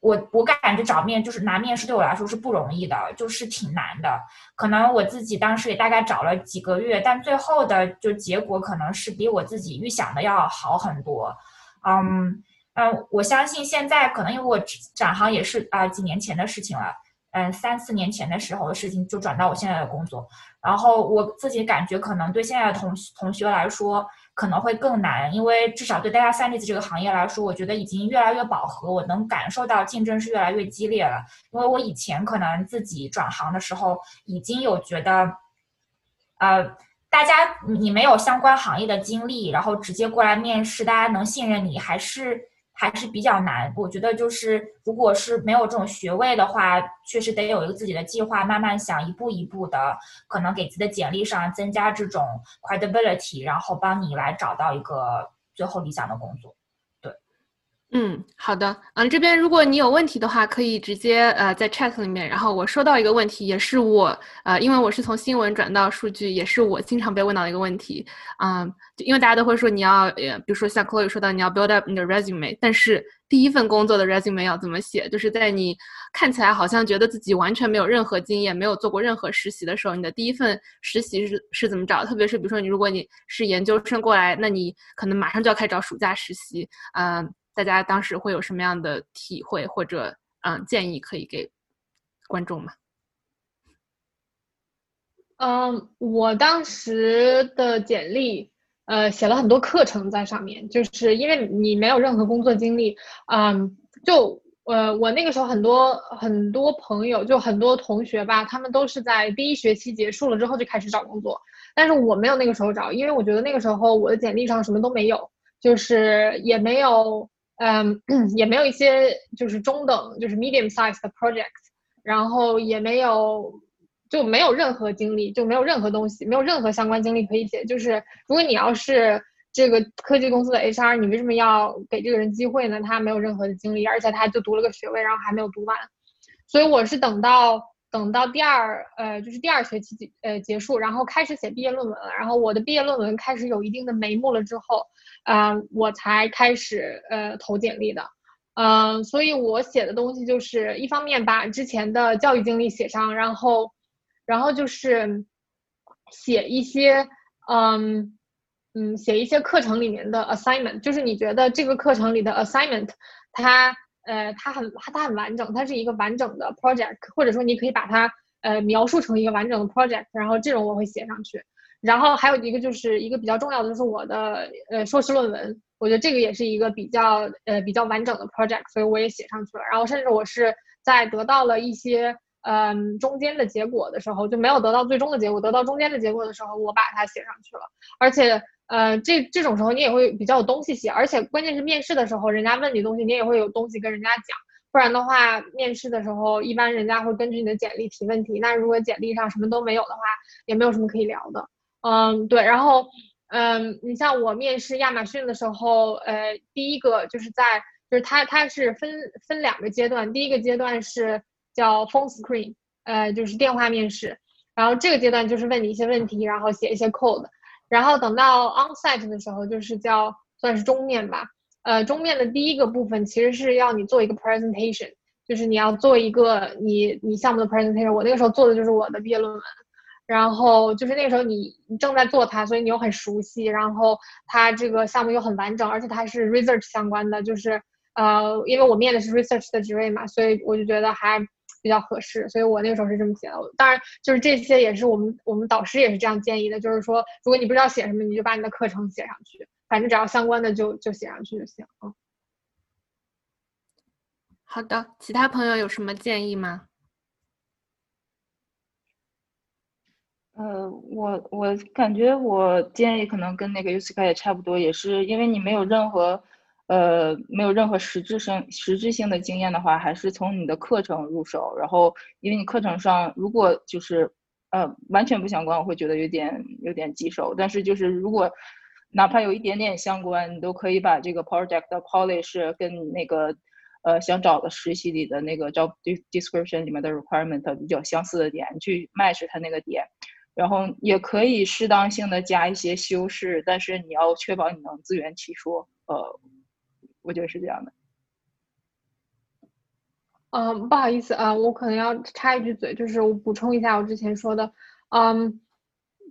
我我感觉找面就是拿面试对我来说是不容易的，就是挺难的。可能我自己当时也大概找了几个月，但最后的就结果可能是比我自己预想的要好很多，嗯。嗯，我相信现在可能因为我转行也是啊几年前的事情了，嗯，三四年前的时候的事情就转到我现在的工作，然后我自己感觉可能对现在的同同学来说可能会更难，因为至少对 data science 这个行业来说，我觉得已经越来越饱和，我能感受到竞争是越来越激烈了。因为我以前可能自己转行的时候已经有觉得，呃，大家你没有相关行业的经历，然后直接过来面试，大家能信任你还是？还是比较难，我觉得就是如果是没有这种学位的话，确实得有一个自己的计划，慢慢想，一步一步的，可能给自己的简历上增加这种 credibility，然后帮你来找到一个最后理想的工作。嗯，好的，嗯，这边如果你有问题的话，可以直接呃在 chat 里面。然后我收到一个问题，也是我呃，因为我是从新闻转到数据，也是我经常被问到的一个问题。嗯，因为大家都会说你要，呃，比如说像 Chloe 说到你要 build up 你的 resume，但是第一份工作的 resume 要怎么写？就是在你看起来好像觉得自己完全没有任何经验，没有做过任何实习的时候，你的第一份实习是是怎么找？特别是比如说你如果你是研究生过来，那你可能马上就要开始找暑假实习，嗯。大家当时会有什么样的体会或者嗯建议可以给观众吗？嗯，我当时的简历呃写了很多课程在上面，就是因为你没有任何工作经历，嗯，就呃我那个时候很多很多朋友就很多同学吧，他们都是在第一学期结束了之后就开始找工作，但是我没有那个时候找，因为我觉得那个时候我的简历上什么都没有，就是也没有。嗯，也没有一些就是中等，就是 medium size 的 project，然后也没有，就没有任何经历，就没有任何东西，没有任何相关经历可以写。就是如果你要是这个科技公司的 HR，你为什么要给这个人机会呢？他没有任何的经历，而且他就读了个学位，然后还没有读完。所以我是等到等到第二呃，就是第二学期结呃结束，然后开始写毕业论文了。然后我的毕业论文开始有一定的眉目了之后。嗯，我才开始呃投简历的，嗯，所以我写的东西就是一方面把之前的教育经历写上，然后，然后就是写一些嗯嗯写一些课程里面的 assignment，就是你觉得这个课程里的 assignment，它呃它很它很完整，它是一个完整的 project，或者说你可以把它呃描述成一个完整的 project，然后这种我会写上去。然后还有一个就是一个比较重要的，就是我的呃硕士论文，我觉得这个也是一个比较呃比较完整的 project，所以我也写上去了。然后甚至我是在得到了一些嗯中间的结果的时候，就没有得到最终的结果，得到中间的结果的时候，我把它写上去了。而且呃这这种时候你也会比较有东西写，而且关键是面试的时候，人家问你东西，你也会有东西跟人家讲。不然的话，面试的时候一般人家会根据你的简历提问题，那如果简历上什么都没有的话，也没有什么可以聊的。嗯，对，然后嗯，你像我面试亚马逊的时候，呃，第一个就是在就是它它是分分两个阶段，第一个阶段是叫 phone screen，呃，就是电话面试，然后这个阶段就是问你一些问题，然后写一些 code，然后等到 onsite 的时候就是叫算是终面吧。呃，中面的第一个部分其实是要你做一个 presentation，就是你要做一个你你项目的 presentation。我那个时候做的就是我的毕业论文，然后就是那个时候你你正在做它，所以你又很熟悉，然后它这个项目又很完整，而且它是 research 相关的，就是呃，因为我面的是 research 的职位嘛，所以我就觉得还比较合适，所以我那个时候是这么写的。当然，就是这些也是我们我们导师也是这样建议的，就是说如果你不知道写什么，你就把你的课程写上去。反正只要相关的就就写上去就行啊。好的，其他朋友有什么建议吗？呃，我我感觉我建议可能跟那个 UCK 也差不多，也是因为你没有任何呃没有任何实质性实质性的经验的话，还是从你的课程入手。然后，因为你课程上如果就是呃完全不相关，我会觉得有点有点棘手。但是就是如果哪怕有一点点相关，你都可以把这个 project polish 跟你那个呃想找的实习里的那个 job description 里面的 requirement 比较相似的点去 match 它那个点，然后也可以适当性的加一些修饰，但是你要确保你能自圆其说。呃，我觉得是这样的。嗯，不好意思啊，我可能要插一句嘴，就是我补充一下我之前说的，嗯。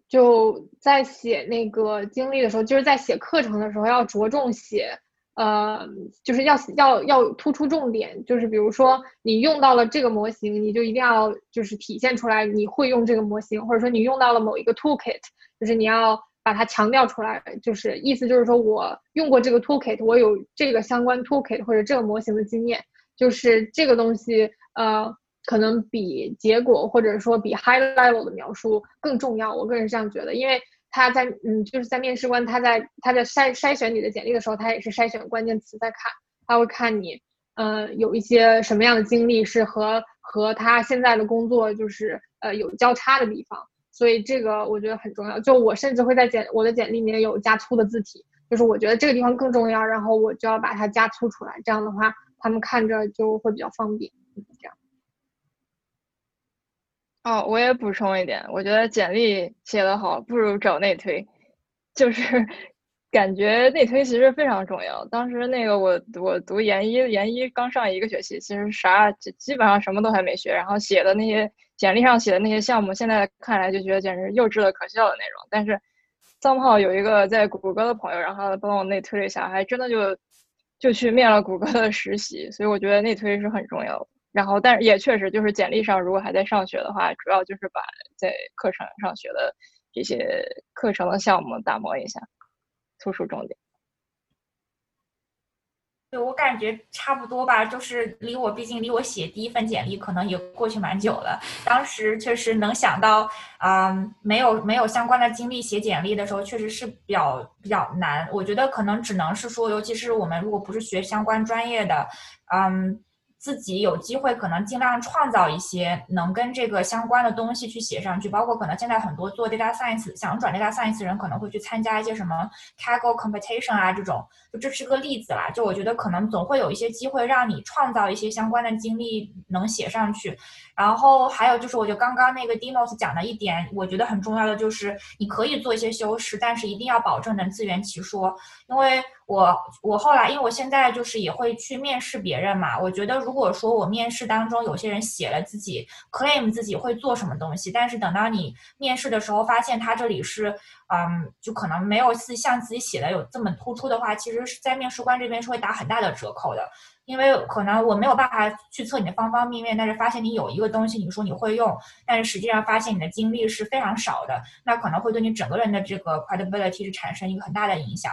就在写那个经历的时候，就是在写课程的时候，要着重写，呃，就是要要要突出重点，就是比如说你用到了这个模型，你就一定要就是体现出来你会用这个模型，或者说你用到了某一个 toolkit，就是你要把它强调出来，就是意思就是说我用过这个 toolkit，我有这个相关 toolkit 或者这个模型的经验，就是这个东西，呃。可能比结果或者说比 high level 的描述更重要，我个人是这样觉得，因为他在嗯就是在面试官他在他在筛筛选你的简历的时候，他也是筛选关键词在看，他会看你呃有一些什么样的经历是和和他现在的工作就是呃有交叉的地方，所以这个我觉得很重要。就我甚至会在简我的简历里面有加粗的字体，就是我觉得这个地方更重要，然后我就要把它加粗出来，这样的话他们看着就会比较方便，这样。哦，我也补充一点，我觉得简历写得好不如找内推，就是 [LAUGHS] 感觉内推其实非常重要。当时那个我我读研一，研一刚上一个学期，其实啥基本上什么都还没学，然后写的那些简历上写的那些项目，现在看来就觉得简直幼稚的可笑的那种。但是张炮有一个在谷歌的朋友，然后帮我内推了一下，还真的就就去面了谷歌的实习，所以我觉得内推是很重要的。然后，但是也确实就是简历上，如果还在上学的话，主要就是把在课程上学的这些课程的项目打磨一下，突出重点。对我感觉差不多吧，就是离我，毕竟离我写第一份简历可能也过去蛮久了。当时确实能想到，啊，没有没有相关的经历写简历的时候，确实是比较比较难。我觉得可能只能是说，尤其是我们如果不是学相关专业的，嗯。自己有机会，可能尽量创造一些能跟这个相关的东西去写上去，包括可能现在很多做 data science 想转 data science 人可能会去参加一些什么 Kaggle competition 啊这种，就这是个例子啦。就我觉得可能总会有一些机会让你创造一些相关的经历能写上去。然后还有就是，我觉得刚刚那个 Demos 讲的一点，我觉得很重要的就是，你可以做一些修饰，但是一定要保证能自圆其说。因为我我后来，因为我现在就是也会去面试别人嘛，我觉得如如果说我面试当中有些人写了自己 claim 自己会做什么东西，但是等到你面试的时候发现他这里是，嗯，就可能没有自像自己写的有这么突出的话，其实是在面试官这边是会打很大的折扣的。因为可能我没有办法去测你的方方面面，但是发现你有一个东西，你说你会用，但是实际上发现你的经历是非常少的，那可能会对你整个人的这个 credibility 是产生一个很大的影响。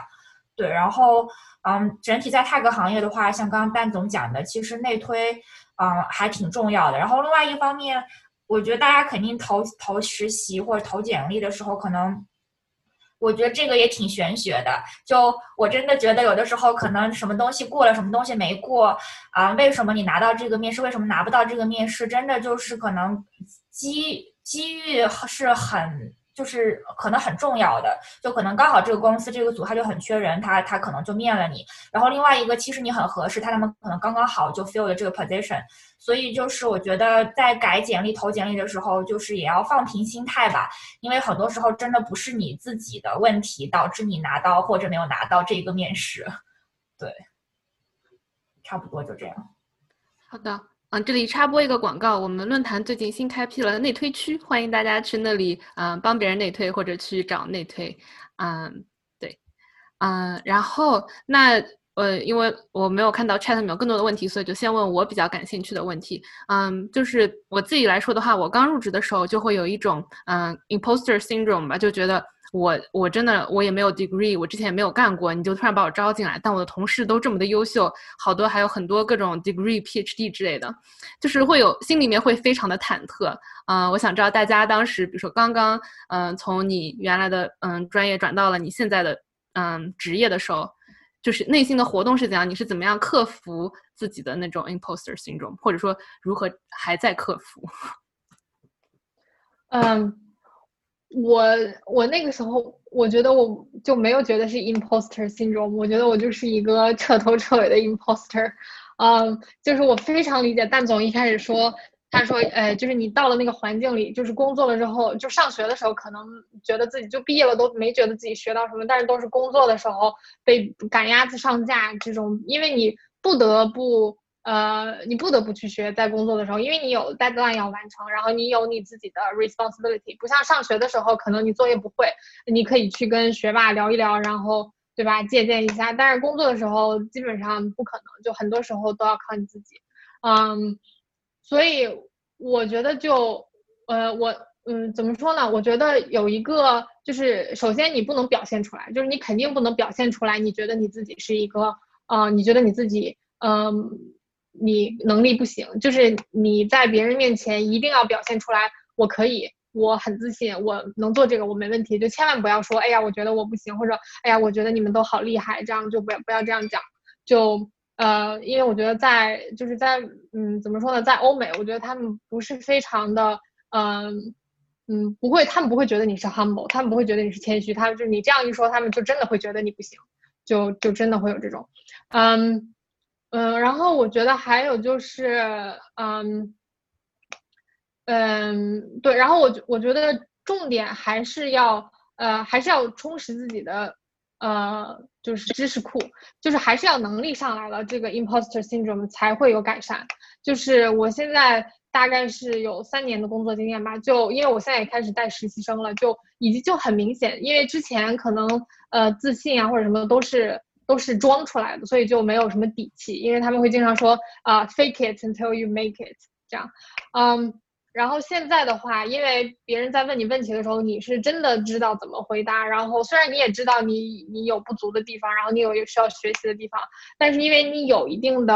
对，然后嗯，整体在泰格行业的话，像刚刚蛋总讲的，其实内推嗯还挺重要的。然后另外一方面，我觉得大家肯定投投实习或者投简历的时候，可能。我觉得这个也挺玄学的，就我真的觉得有的时候可能什么东西过了，什么东西没过啊？为什么你拿到这个面试，为什么拿不到这个面试？真的就是可能机机遇是很就是可能很重要的，就可能刚好这个公司这个组他就很缺人，他他可能就面了你。然后另外一个，其实你很合适，他他们可能刚刚好就 fill 了这个 position。所以就是我觉得在改简历、投简历的时候，就是也要放平心态吧，因为很多时候真的不是你自己的问题导致你拿到或者没有拿到这一个面试。[LAUGHS] 对，差不多就这样。好的。嗯，这里插播一个广告，我们论坛最近新开辟了内推区，欢迎大家去那里，嗯，帮别人内推或者去找内推，嗯，对，嗯，然后那呃，因为我没有看到 chat 里面有更多的问题，所以就先问我比较感兴趣的问题，嗯，就是我自己来说的话，我刚入职的时候就会有一种嗯 imposter syndrome 吧，就觉得。我我真的我也没有 degree，我之前也没有干过，你就突然把我招进来，但我的同事都这么的优秀，好多还有很多各种 degree、PhD 之类的，就是会有心里面会非常的忐忑。嗯，我想知道大家当时，比如说刚刚嗯从你原来的嗯专业转到了你现在的嗯职业的时候，就是内心的活动是怎样？你是怎么样克服自己的那种 imposter syndrome，或者说如何还在克服？[LAUGHS] 嗯。我我那个时候，我觉得我就没有觉得是 imposter syndrome，我觉得我就是一个彻头彻尾的 imposter，嗯，就是我非常理解蛋总一开始说，他说，呃，就是你到了那个环境里，就是工作了之后，就上学的时候可能觉得自己就毕业了都没觉得自己学到什么，但是都是工作的时候被赶鸭子上架这种，因为你不得不。呃，你不得不去学，在工作的时候，因为你有 deadline 要完成，然后你有你自己的 responsibility，不像上学的时候，可能你作业不会，你可以去跟学霸聊一聊，然后对吧，借鉴一下。但是工作的时候，基本上不可能，就很多时候都要靠你自己。嗯，所以我觉得就，呃，我，嗯，怎么说呢？我觉得有一个，就是首先你不能表现出来，就是你肯定不能表现出来，你觉得你自己是一个，呃，你觉得你自己，嗯。你能力不行，就是你在别人面前一定要表现出来，我可以，我很自信，我能做这个，我没问题，就千万不要说，哎呀，我觉得我不行，或者，哎呀，我觉得你们都好厉害，这样就不要不要这样讲，就呃，因为我觉得在就是在嗯，怎么说呢，在欧美，我觉得他们不是非常的，嗯嗯，不会，他们不会觉得你是 humble，他们不会觉得你是谦虚，他们就你这样一说，他们就真的会觉得你不行，就就真的会有这种，嗯。嗯，然后我觉得还有就是，嗯，嗯，对，然后我我觉得重点还是要，呃，还是要充实自己的，呃，就是知识库，就是还是要能力上来了，这个 imposter syndrome 才会有改善。就是我现在大概是有三年的工作经验吧，就因为我现在也开始带实习生了，就已经就很明显，因为之前可能呃自信啊或者什么都是。都是装出来的，所以就没有什么底气，因为他们会经常说啊，fake it until you make it，这样，嗯，然后现在的话，因为别人在问你问题的时候，你是真的知道怎么回答，然后虽然你也知道你你有不足的地方，然后你有需要学习的地方，但是因为你有一定的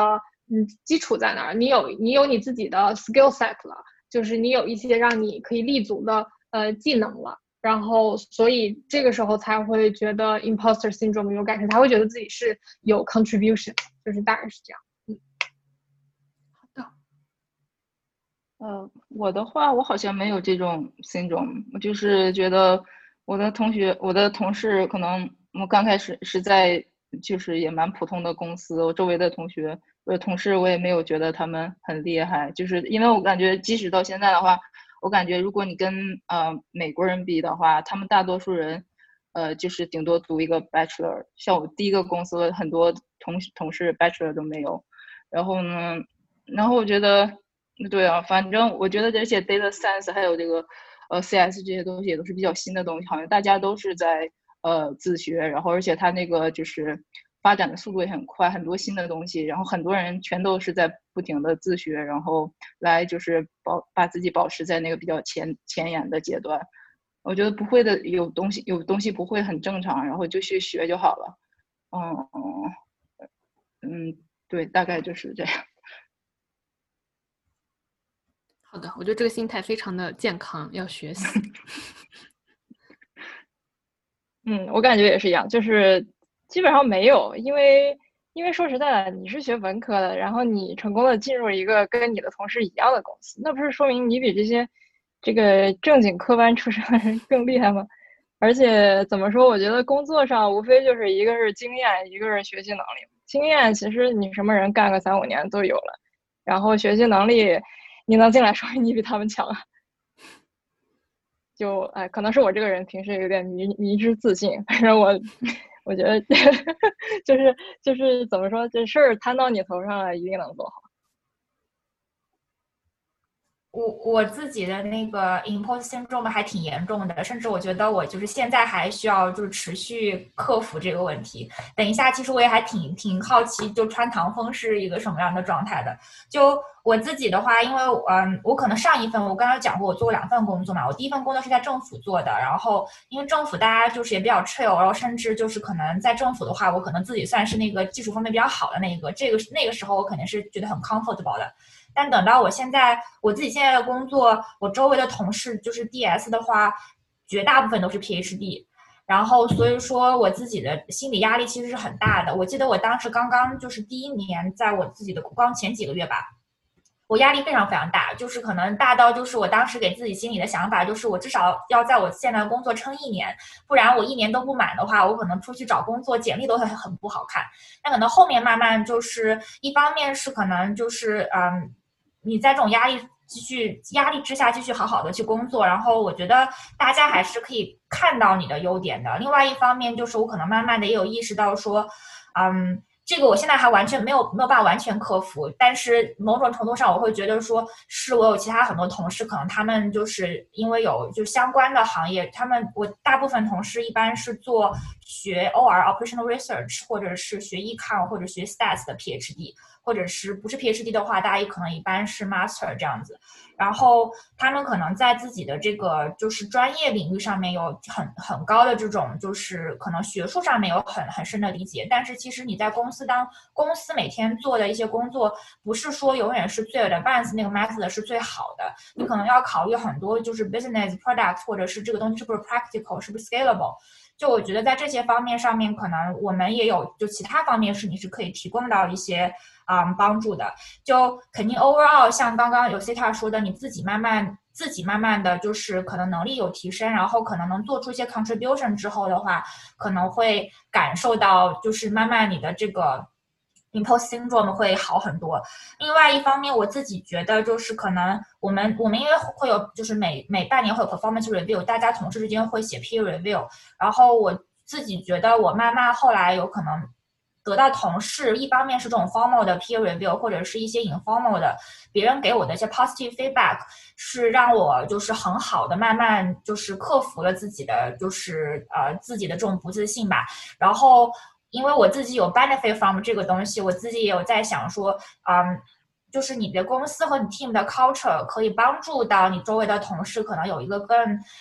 嗯基础在那儿，你有你有你自己的 skill set 了，就是你有一些让你可以立足的呃技能了。然后，所以这个时候才会觉得 imposter syndrome 有改善，才会觉得自己是有 contribution，就是大概是这样。嗯，好的。呃，我的话，我好像没有这种 syndrome，我就是觉得我的同学、我的同事，可能我刚开始是在就是也蛮普通的公司，我周围的同学、我的同事，我也没有觉得他们很厉害，就是因为我感觉，即使到现在的话。我感觉，如果你跟呃美国人比的话，他们大多数人，呃，就是顶多读一个 bachelor。像我第一个公司，很多同同事 bachelor 都没有。然后呢，然后我觉得，对啊，反正我觉得这些 data science 还有这个呃 CS 这些东西也都是比较新的东西，好像大家都是在呃自学。然后，而且他那个就是。发展的速度也很快，很多新的东西，然后很多人全都是在不停的自学，然后来就是保把自己保持在那个比较前前沿的阶段。我觉得不会的有东西有东西不会很正常，然后就去学就好了。嗯嗯，对，大概就是这样。好的，我觉得这个心态非常的健康，要学习。[LAUGHS] 嗯，我感觉也是一样，就是。基本上没有，因为因为说实在的，你是学文科的，然后你成功的进入一个跟你的同事一样的公司，那不是说明你比这些这个正经科班出身的人更厉害吗？而且怎么说？我觉得工作上无非就是一个是经验，一个是学习能力。经验其实你什么人干个三五年都有了，然后学习能力，你能进来说明你比他们强。就哎，可能是我这个人平时有点迷迷之自信，反正我我觉得 [LAUGHS] 就是就是怎么说，这事儿摊到你头上了，一定能做好。我我自己的那个 imposter syndrome 还挺严重的，甚至我觉得我就是现在还需要就是持续克服这个问题。等一下，其实我也还挺挺好奇，就穿堂风是一个什么样的状态的。就我自己的话，因为嗯，我可能上一份我刚刚讲过，我做过两份工作嘛。我第一份工作是在政府做的，然后因为政府大家就是也比较 chill，然后甚至就是可能在政府的话，我可能自己算是那个技术方面比较好的那一个。这个那个时候我肯定是觉得很 comfortable 的。但等到我现在我自己现在的工作，我周围的同事就是 DS 的话，绝大部分都是 PhD，然后所以说我自己的心理压力其实是很大的。我记得我当时刚刚就是第一年，在我自己的刚前几个月吧，我压力非常非常大，就是可能大到就是我当时给自己心里的想法就是我至少要在我现在的工作撑一年，不然我一年都不满的话，我可能出去找工作简历都会很不好看。那可能后面慢慢就是一方面是可能就是嗯。你在这种压力继续压力之下继续好好的去工作，然后我觉得大家还是可以看到你的优点的。另外一方面就是我可能慢慢的也有意识到说，嗯，这个我现在还完全没有没有办法完全克服，但是某种程度上我会觉得说，是我有其他很多同事可能他们就是因为有就相关的行业，他们我大部分同事一般是做学 OR operational research 或者是学 econ 或者学 stats 的 PhD。或者是不是 PhD 的话，大家也可能一般是 Master 这样子，然后他们可能在自己的这个就是专业领域上面有很很高的这种就是可能学术上面有很很深的理解，但是其实你在公司当公司每天做的一些工作，不是说永远是最 advanced 那个 method 是最好的，你可能要考虑很多就是 business product 或者是这个东西是不是 practical 是不是 scalable。就我觉得在这些方面上面，可能我们也有就其他方面是你是可以提供到一些啊帮助的。就肯定 overall 像刚刚有 Cita 说的，你自己慢慢自己慢慢的就是可能能力有提升，然后可能能做出一些 contribution 之后的话，可能会感受到就是慢慢你的这个。Imposter syndrome 会好很多。另外一方面，我自己觉得就是可能我们我们因为会有就是每每半年会有 performance review，大家同事之间会写 peer review。然后我自己觉得我慢慢后来有可能得到同事，一方面是这种 formal 的 peer review，或者是一些 informal 的别人给我的一些 positive feedback，是让我就是很好的慢慢就是克服了自己的就是呃自己的这种不自信吧。然后。因为我自己有 benefit from 这个东西，我自己也有在想说，嗯，就是你的公司和你 team 的 culture 可以帮助到你周围的同事，可能有一个更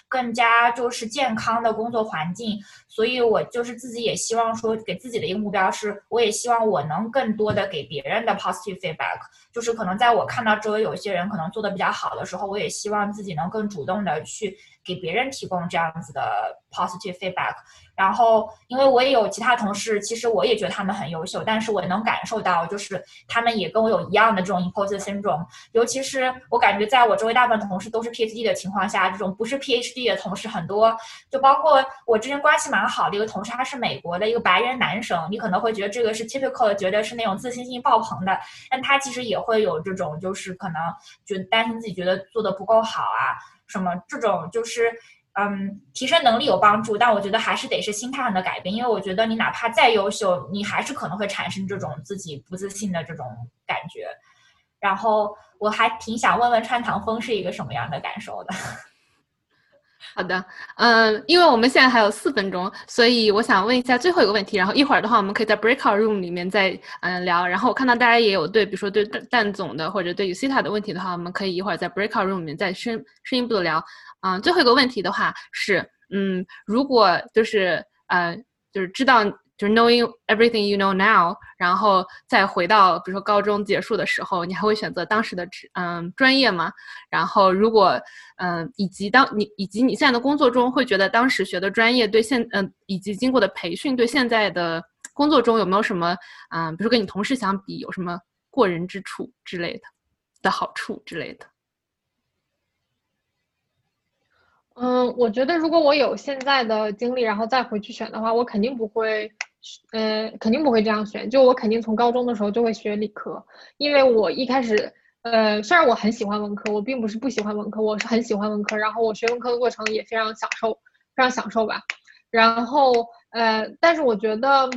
更加就是健康的工作环境。所以我就是自己也希望说，给自己的一个目标是，我也希望我能更多的给别人的 positive feedback。就是可能在我看到周围有些人可能做的比较好的时候，我也希望自己能更主动的去给别人提供这样子的 positive feedback。然后，因为我也有其他同事，其实我也觉得他们很优秀，但是我能感受到，就是他们也跟我有一样的这种 imposter syndrome。尤其是我感觉，在我周围大部分同事都是 PhD 的情况下，这种不是 PhD 的同事很多。就包括我之前关系蛮好的一个同事，他是美国的一个白人男生，你可能会觉得这个是 typical，觉得是那种自信心爆棚的，但他其实也会有这种，就是可能就担心自己觉得做的不够好啊，什么这种就是。嗯，提升能力有帮助，但我觉得还是得是心态上的改变，因为我觉得你哪怕再优秀，你还是可能会产生这种自己不自信的这种感觉。然后我还挺想问问穿堂风是一个什么样的感受的。好的，嗯，因为我们现在还有四分钟，所以我想问一下最后一个问题，然后一会儿的话我们可以在 breakout room 里面再嗯聊。然后我看到大家也有对，比如说对蛋总的或者对于 Cita 的问题的话，我们可以一会儿在 breakout room 里面再深深一步的聊。嗯，最后一个问题的话是，嗯，如果就是呃，就是知道就是 knowing everything you know now，然后再回到比如说高中结束的时候，你还会选择当时的嗯专业吗？然后如果嗯，以及当你以及你现在的工作中会觉得当时学的专业对现嗯以及经过的培训对现在的工作中有没有什么嗯，比如说跟你同事相比有什么过人之处之类的的好处之类的？嗯，我觉得如果我有现在的经历，然后再回去选的话，我肯定不会，呃，肯定不会这样选。就我肯定从高中的时候就会学理科，因为我一开始，呃，虽然我很喜欢文科，我并不是不喜欢文科，我是很喜欢文科，然后我学文科的过程也非常享受，非常享受吧。然后，呃，但是我觉得，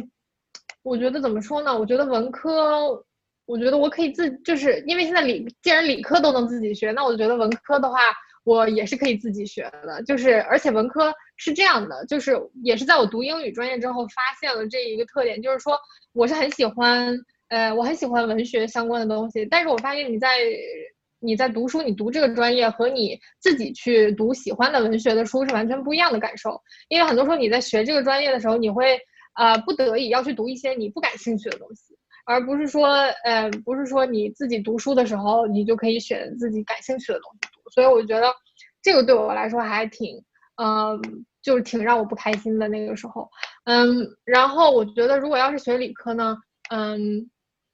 我觉得怎么说呢？我觉得文科，我觉得我可以自，就是因为现在理，既然理科都能自己学，那我觉得文科的话。我也是可以自己学的，就是而且文科是这样的，就是也是在我读英语专业之后发现了这一个特点，就是说我是很喜欢，呃，我很喜欢文学相关的东西，但是我发现你在你在读书，你读这个专业和你自己去读喜欢的文学的书是完全不一样的感受，因为很多时候你在学这个专业的时候，你会呃不得已要去读一些你不感兴趣的东西，而不是说，呃，不是说你自己读书的时候你就可以选自己感兴趣的东西。所以我觉得这个对我来说还挺，嗯，就是挺让我不开心的那个时候，嗯，然后我觉得如果要是学理科呢，嗯，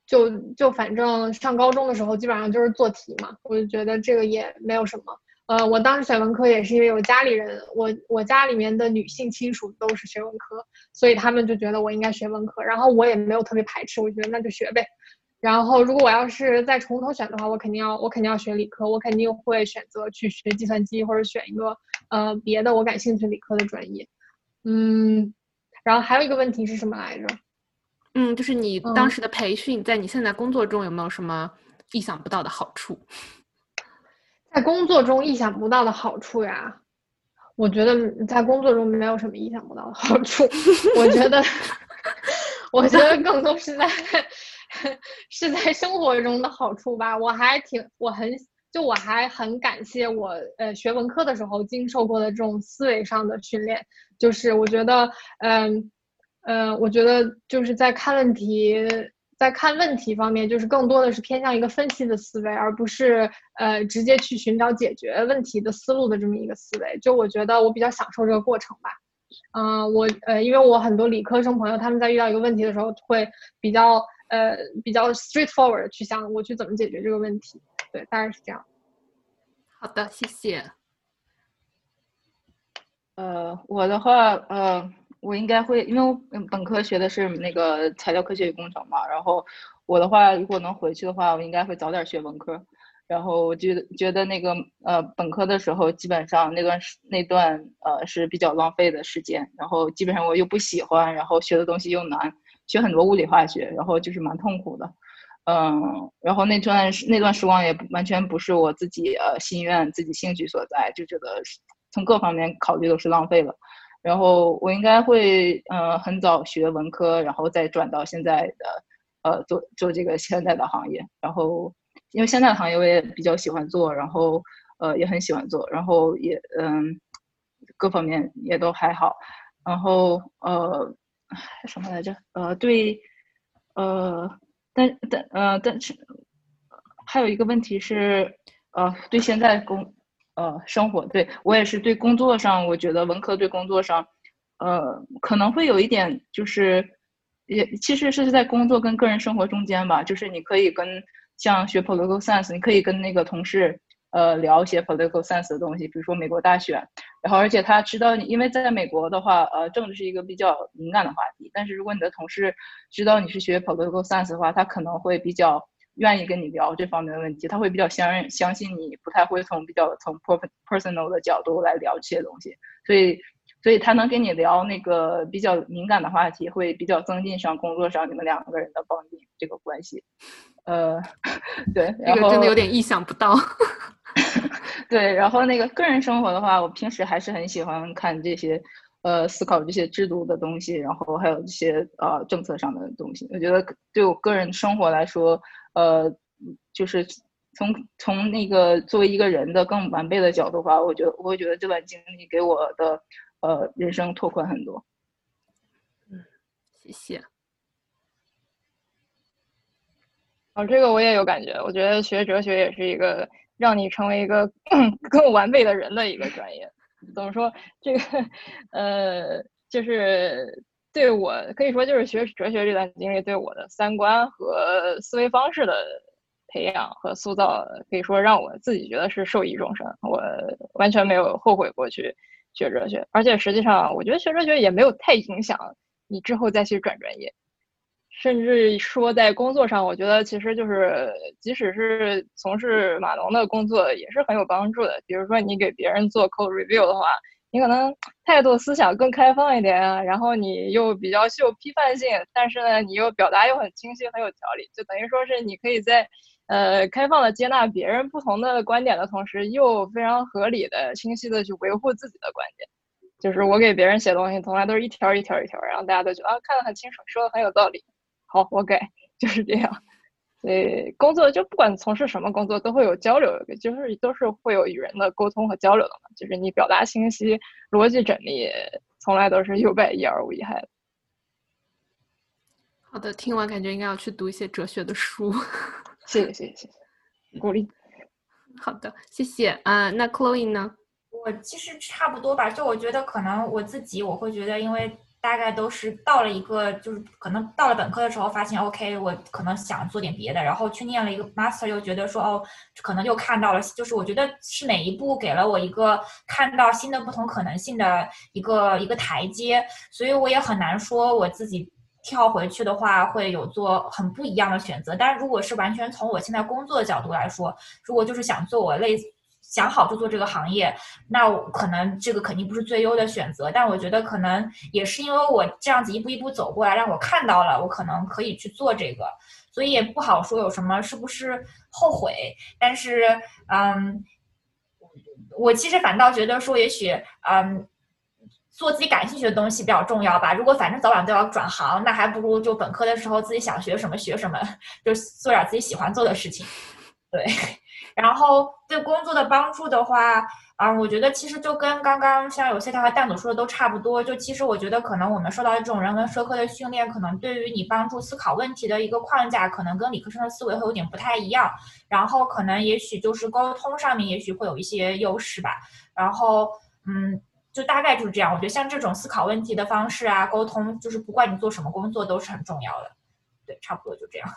就就反正上高中的时候基本上就是做题嘛，我就觉得这个也没有什么，呃，我当时选文科也是因为我家里人，我我家里面的女性亲属都是学文科，所以他们就觉得我应该学文科，然后我也没有特别排斥，我觉得那就学呗。然后，如果我要是再重头选的话，我肯定要，我肯定要学理科，我肯定会选择去学计算机或者选一个呃别的我感兴趣理科的专业。嗯，然后还有一个问题是什么来着？嗯，就是你当时的培训，在你现在工作中有没有什么意想不到的好处？在工作中意想不到的好处呀？我觉得在工作中没有什么意想不到的好处。我觉得，[LAUGHS] 我觉得更多是在。[LAUGHS] 是在生活中的好处吧，我还挺我很就我还很感谢我呃学文科的时候经受过的这种思维上的训练，就是我觉得嗯嗯，我觉得就是在看问题在看问题方面，就是更多的是偏向一个分析的思维，而不是呃直接去寻找解决问题的思路的这么一个思维。就我觉得我比较享受这个过程吧。嗯，我呃因为我很多理科生朋友他们在遇到一个问题的时候会比较。呃，比较 straightforward 去想我去怎么解决这个问题，对，大概是这样。好的，谢谢。呃，我的话，呃，我应该会，因为我本科学的是那个材料科学与工程嘛，然后我的话，如果能回去的话，我应该会早点学文科。然后我觉得觉得那个呃，本科的时候基本上那段时那段呃是比较浪费的时间，然后基本上我又不喜欢，然后学的东西又难。学很多物理化学，然后就是蛮痛苦的，嗯，然后那段那段时光也完全不是我自己呃心愿、自己兴趣所在，就觉得从各方面考虑都是浪费了。然后我应该会嗯很早学文科，然后再转到现在的呃做做这个现在的行业。然后因为现在的行业我也比较喜欢做，然后呃也很喜欢做，然后也嗯各方面也都还好，然后呃。什么来着？呃，对，呃，但但呃，但是还有一个问题是，呃，对现在工呃生活，对我也是对工作上，我觉得文科对工作上，呃，可能会有一点就是，也其实是在工作跟个人生活中间吧，就是你可以跟像学 political science，你可以跟那个同事。呃，聊一些 political science 的东西，比如说美国大选，然后而且他知道你，因为在美国的话，呃，政治是一个比较敏感的话题。但是如果你的同事知道你是学 political science 的话，他可能会比较愿意跟你聊这方面的问题，他会比较相认相信你，不太会从比较从 personal 的角度来聊这些东西。所以，所以他能跟你聊那个比较敏感的话题，会比较增进上工作上你们两个人的绑定这个关系。呃，[LAUGHS] 对，这个真的有点意想不到。[LAUGHS] 对，然后那个个人生活的话，我平时还是很喜欢看这些，呃，思考这些制度的东西，然后还有这些呃政策上的东西。我觉得对我个人生活来说，呃，就是从从那个作为一个人的更完备的角度的话，我觉得我会觉得这段经历给我的呃人生拓宽很多。嗯，谢谢。哦，这个我也有感觉。我觉得学哲学也是一个让你成为一个更完备的人的一个专业。怎么说？这个，呃，就是对我可以说，就是学哲学这段经历对我的三观和思维方式的培养和塑造，可以说让我自己觉得是受益终生。我完全没有后悔过去学哲学，而且实际上我觉得学哲学也没有太影响你之后再去转专业。甚至说在工作上，我觉得其实就是即使是从事码农的工作也是很有帮助的。比如说你给别人做 code review 的话。你可能态度思想更开放一点啊，然后你又比较具有批判性，但是呢，你又表达又很清晰，很有条理，就等于说是你可以在，呃，开放的接纳别人不同的观点的同时，又非常合理的、清晰的去维护自己的观点。就是我给别人写东西，从来都是一条一条一条，然后大家都觉得啊，看得很清楚，说的很有道理，好，我改，[LAUGHS] 就是这样。所以工作就不管从事什么工作，都会有交流，就是都是会有与人的沟通和交流的嘛。就是你表达清晰、逻辑缜密，从来都是有百益而无一害的。好的，听完感觉应该要去读一些哲学的书。[LAUGHS] 谢谢谢谢谢谢，鼓励。好的，谢谢啊。那 Chloe 呢？我其实差不多吧，就我觉得可能我自己我会觉得，因为。大概都是到了一个，就是可能到了本科的时候，发现 OK，我可能想做点别的，然后去念了一个 master，又觉得说哦，可能又看到了，就是我觉得是哪一步给了我一个看到新的不同可能性的一个一个台阶，所以我也很难说我自己跳回去的话会有做很不一样的选择。但如果是完全从我现在工作的角度来说，如果就是想做我类似。想好就做这个行业，那我可能这个肯定不是最优的选择。但我觉得可能也是因为我这样子一步一步走过来，让我看到了我可能可以去做这个，所以也不好说有什么是不是后悔。但是，嗯，我其实反倒觉得说，也许，嗯，做自己感兴趣的东西比较重要吧。如果反正早晚都要转行，那还不如就本科的时候自己想学什么学什么，[LAUGHS] 就做点自己喜欢做的事情。[LAUGHS] 对。然后对工作的帮助的话，啊，我觉得其实就跟刚刚像有些他和蛋总说的都差不多。就其实我觉得可能我们受到这种人文社科的训练，可能对于你帮助思考问题的一个框架，可能跟理科生的思维会有点不太一样。然后可能也许就是沟通上面，也许会有一些优势吧。然后嗯，就大概就是这样。我觉得像这种思考问题的方式啊，沟通，就是不管你做什么工作都是很重要的。对，差不多就这样。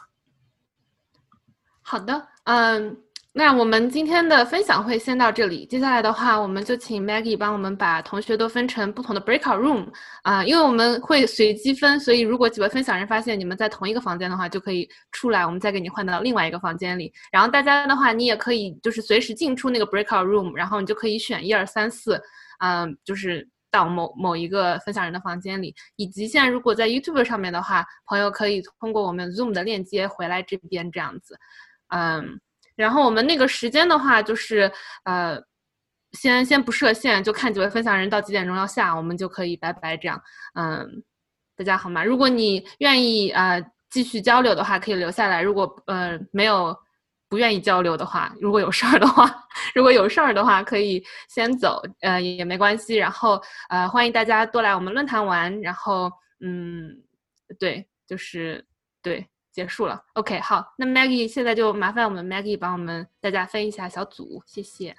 好的，嗯。那我们今天的分享会先到这里。接下来的话，我们就请 Maggie 帮我们把同学都分成不同的 breakout room 啊，因为我们会随机分，所以如果几位分享人发现你们在同一个房间的话，就可以出来，我们再给你换到另外一个房间里。然后大家的话，你也可以就是随时进出那个 breakout room，然后你就可以选一二三四，嗯，就是到某某一个分享人的房间里。以及现在如果在 YouTube 上面的话，朋友可以通过我们 Zoom 的链接回来这边这样子，嗯。然后我们那个时间的话，就是呃，先先不设限，就看几位分享人到几点钟要下，我们就可以拜拜这样。嗯，大家好吗？如果你愿意呃继续交流的话，可以留下来；如果呃没有不愿意交流的话，如果有事儿的话，[LAUGHS] 如果有事儿的话可以先走，呃也没关系。然后呃欢迎大家多来我们论坛玩。然后嗯，对，就是对。结束了，OK，好，那 Maggie 现在就麻烦我们 Maggie 帮我们大家分一下小组，谢谢。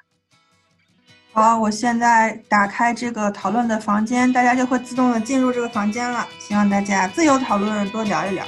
好，我现在打开这个讨论的房间，大家就会自动的进入这个房间了。希望大家自由讨论，多聊一聊。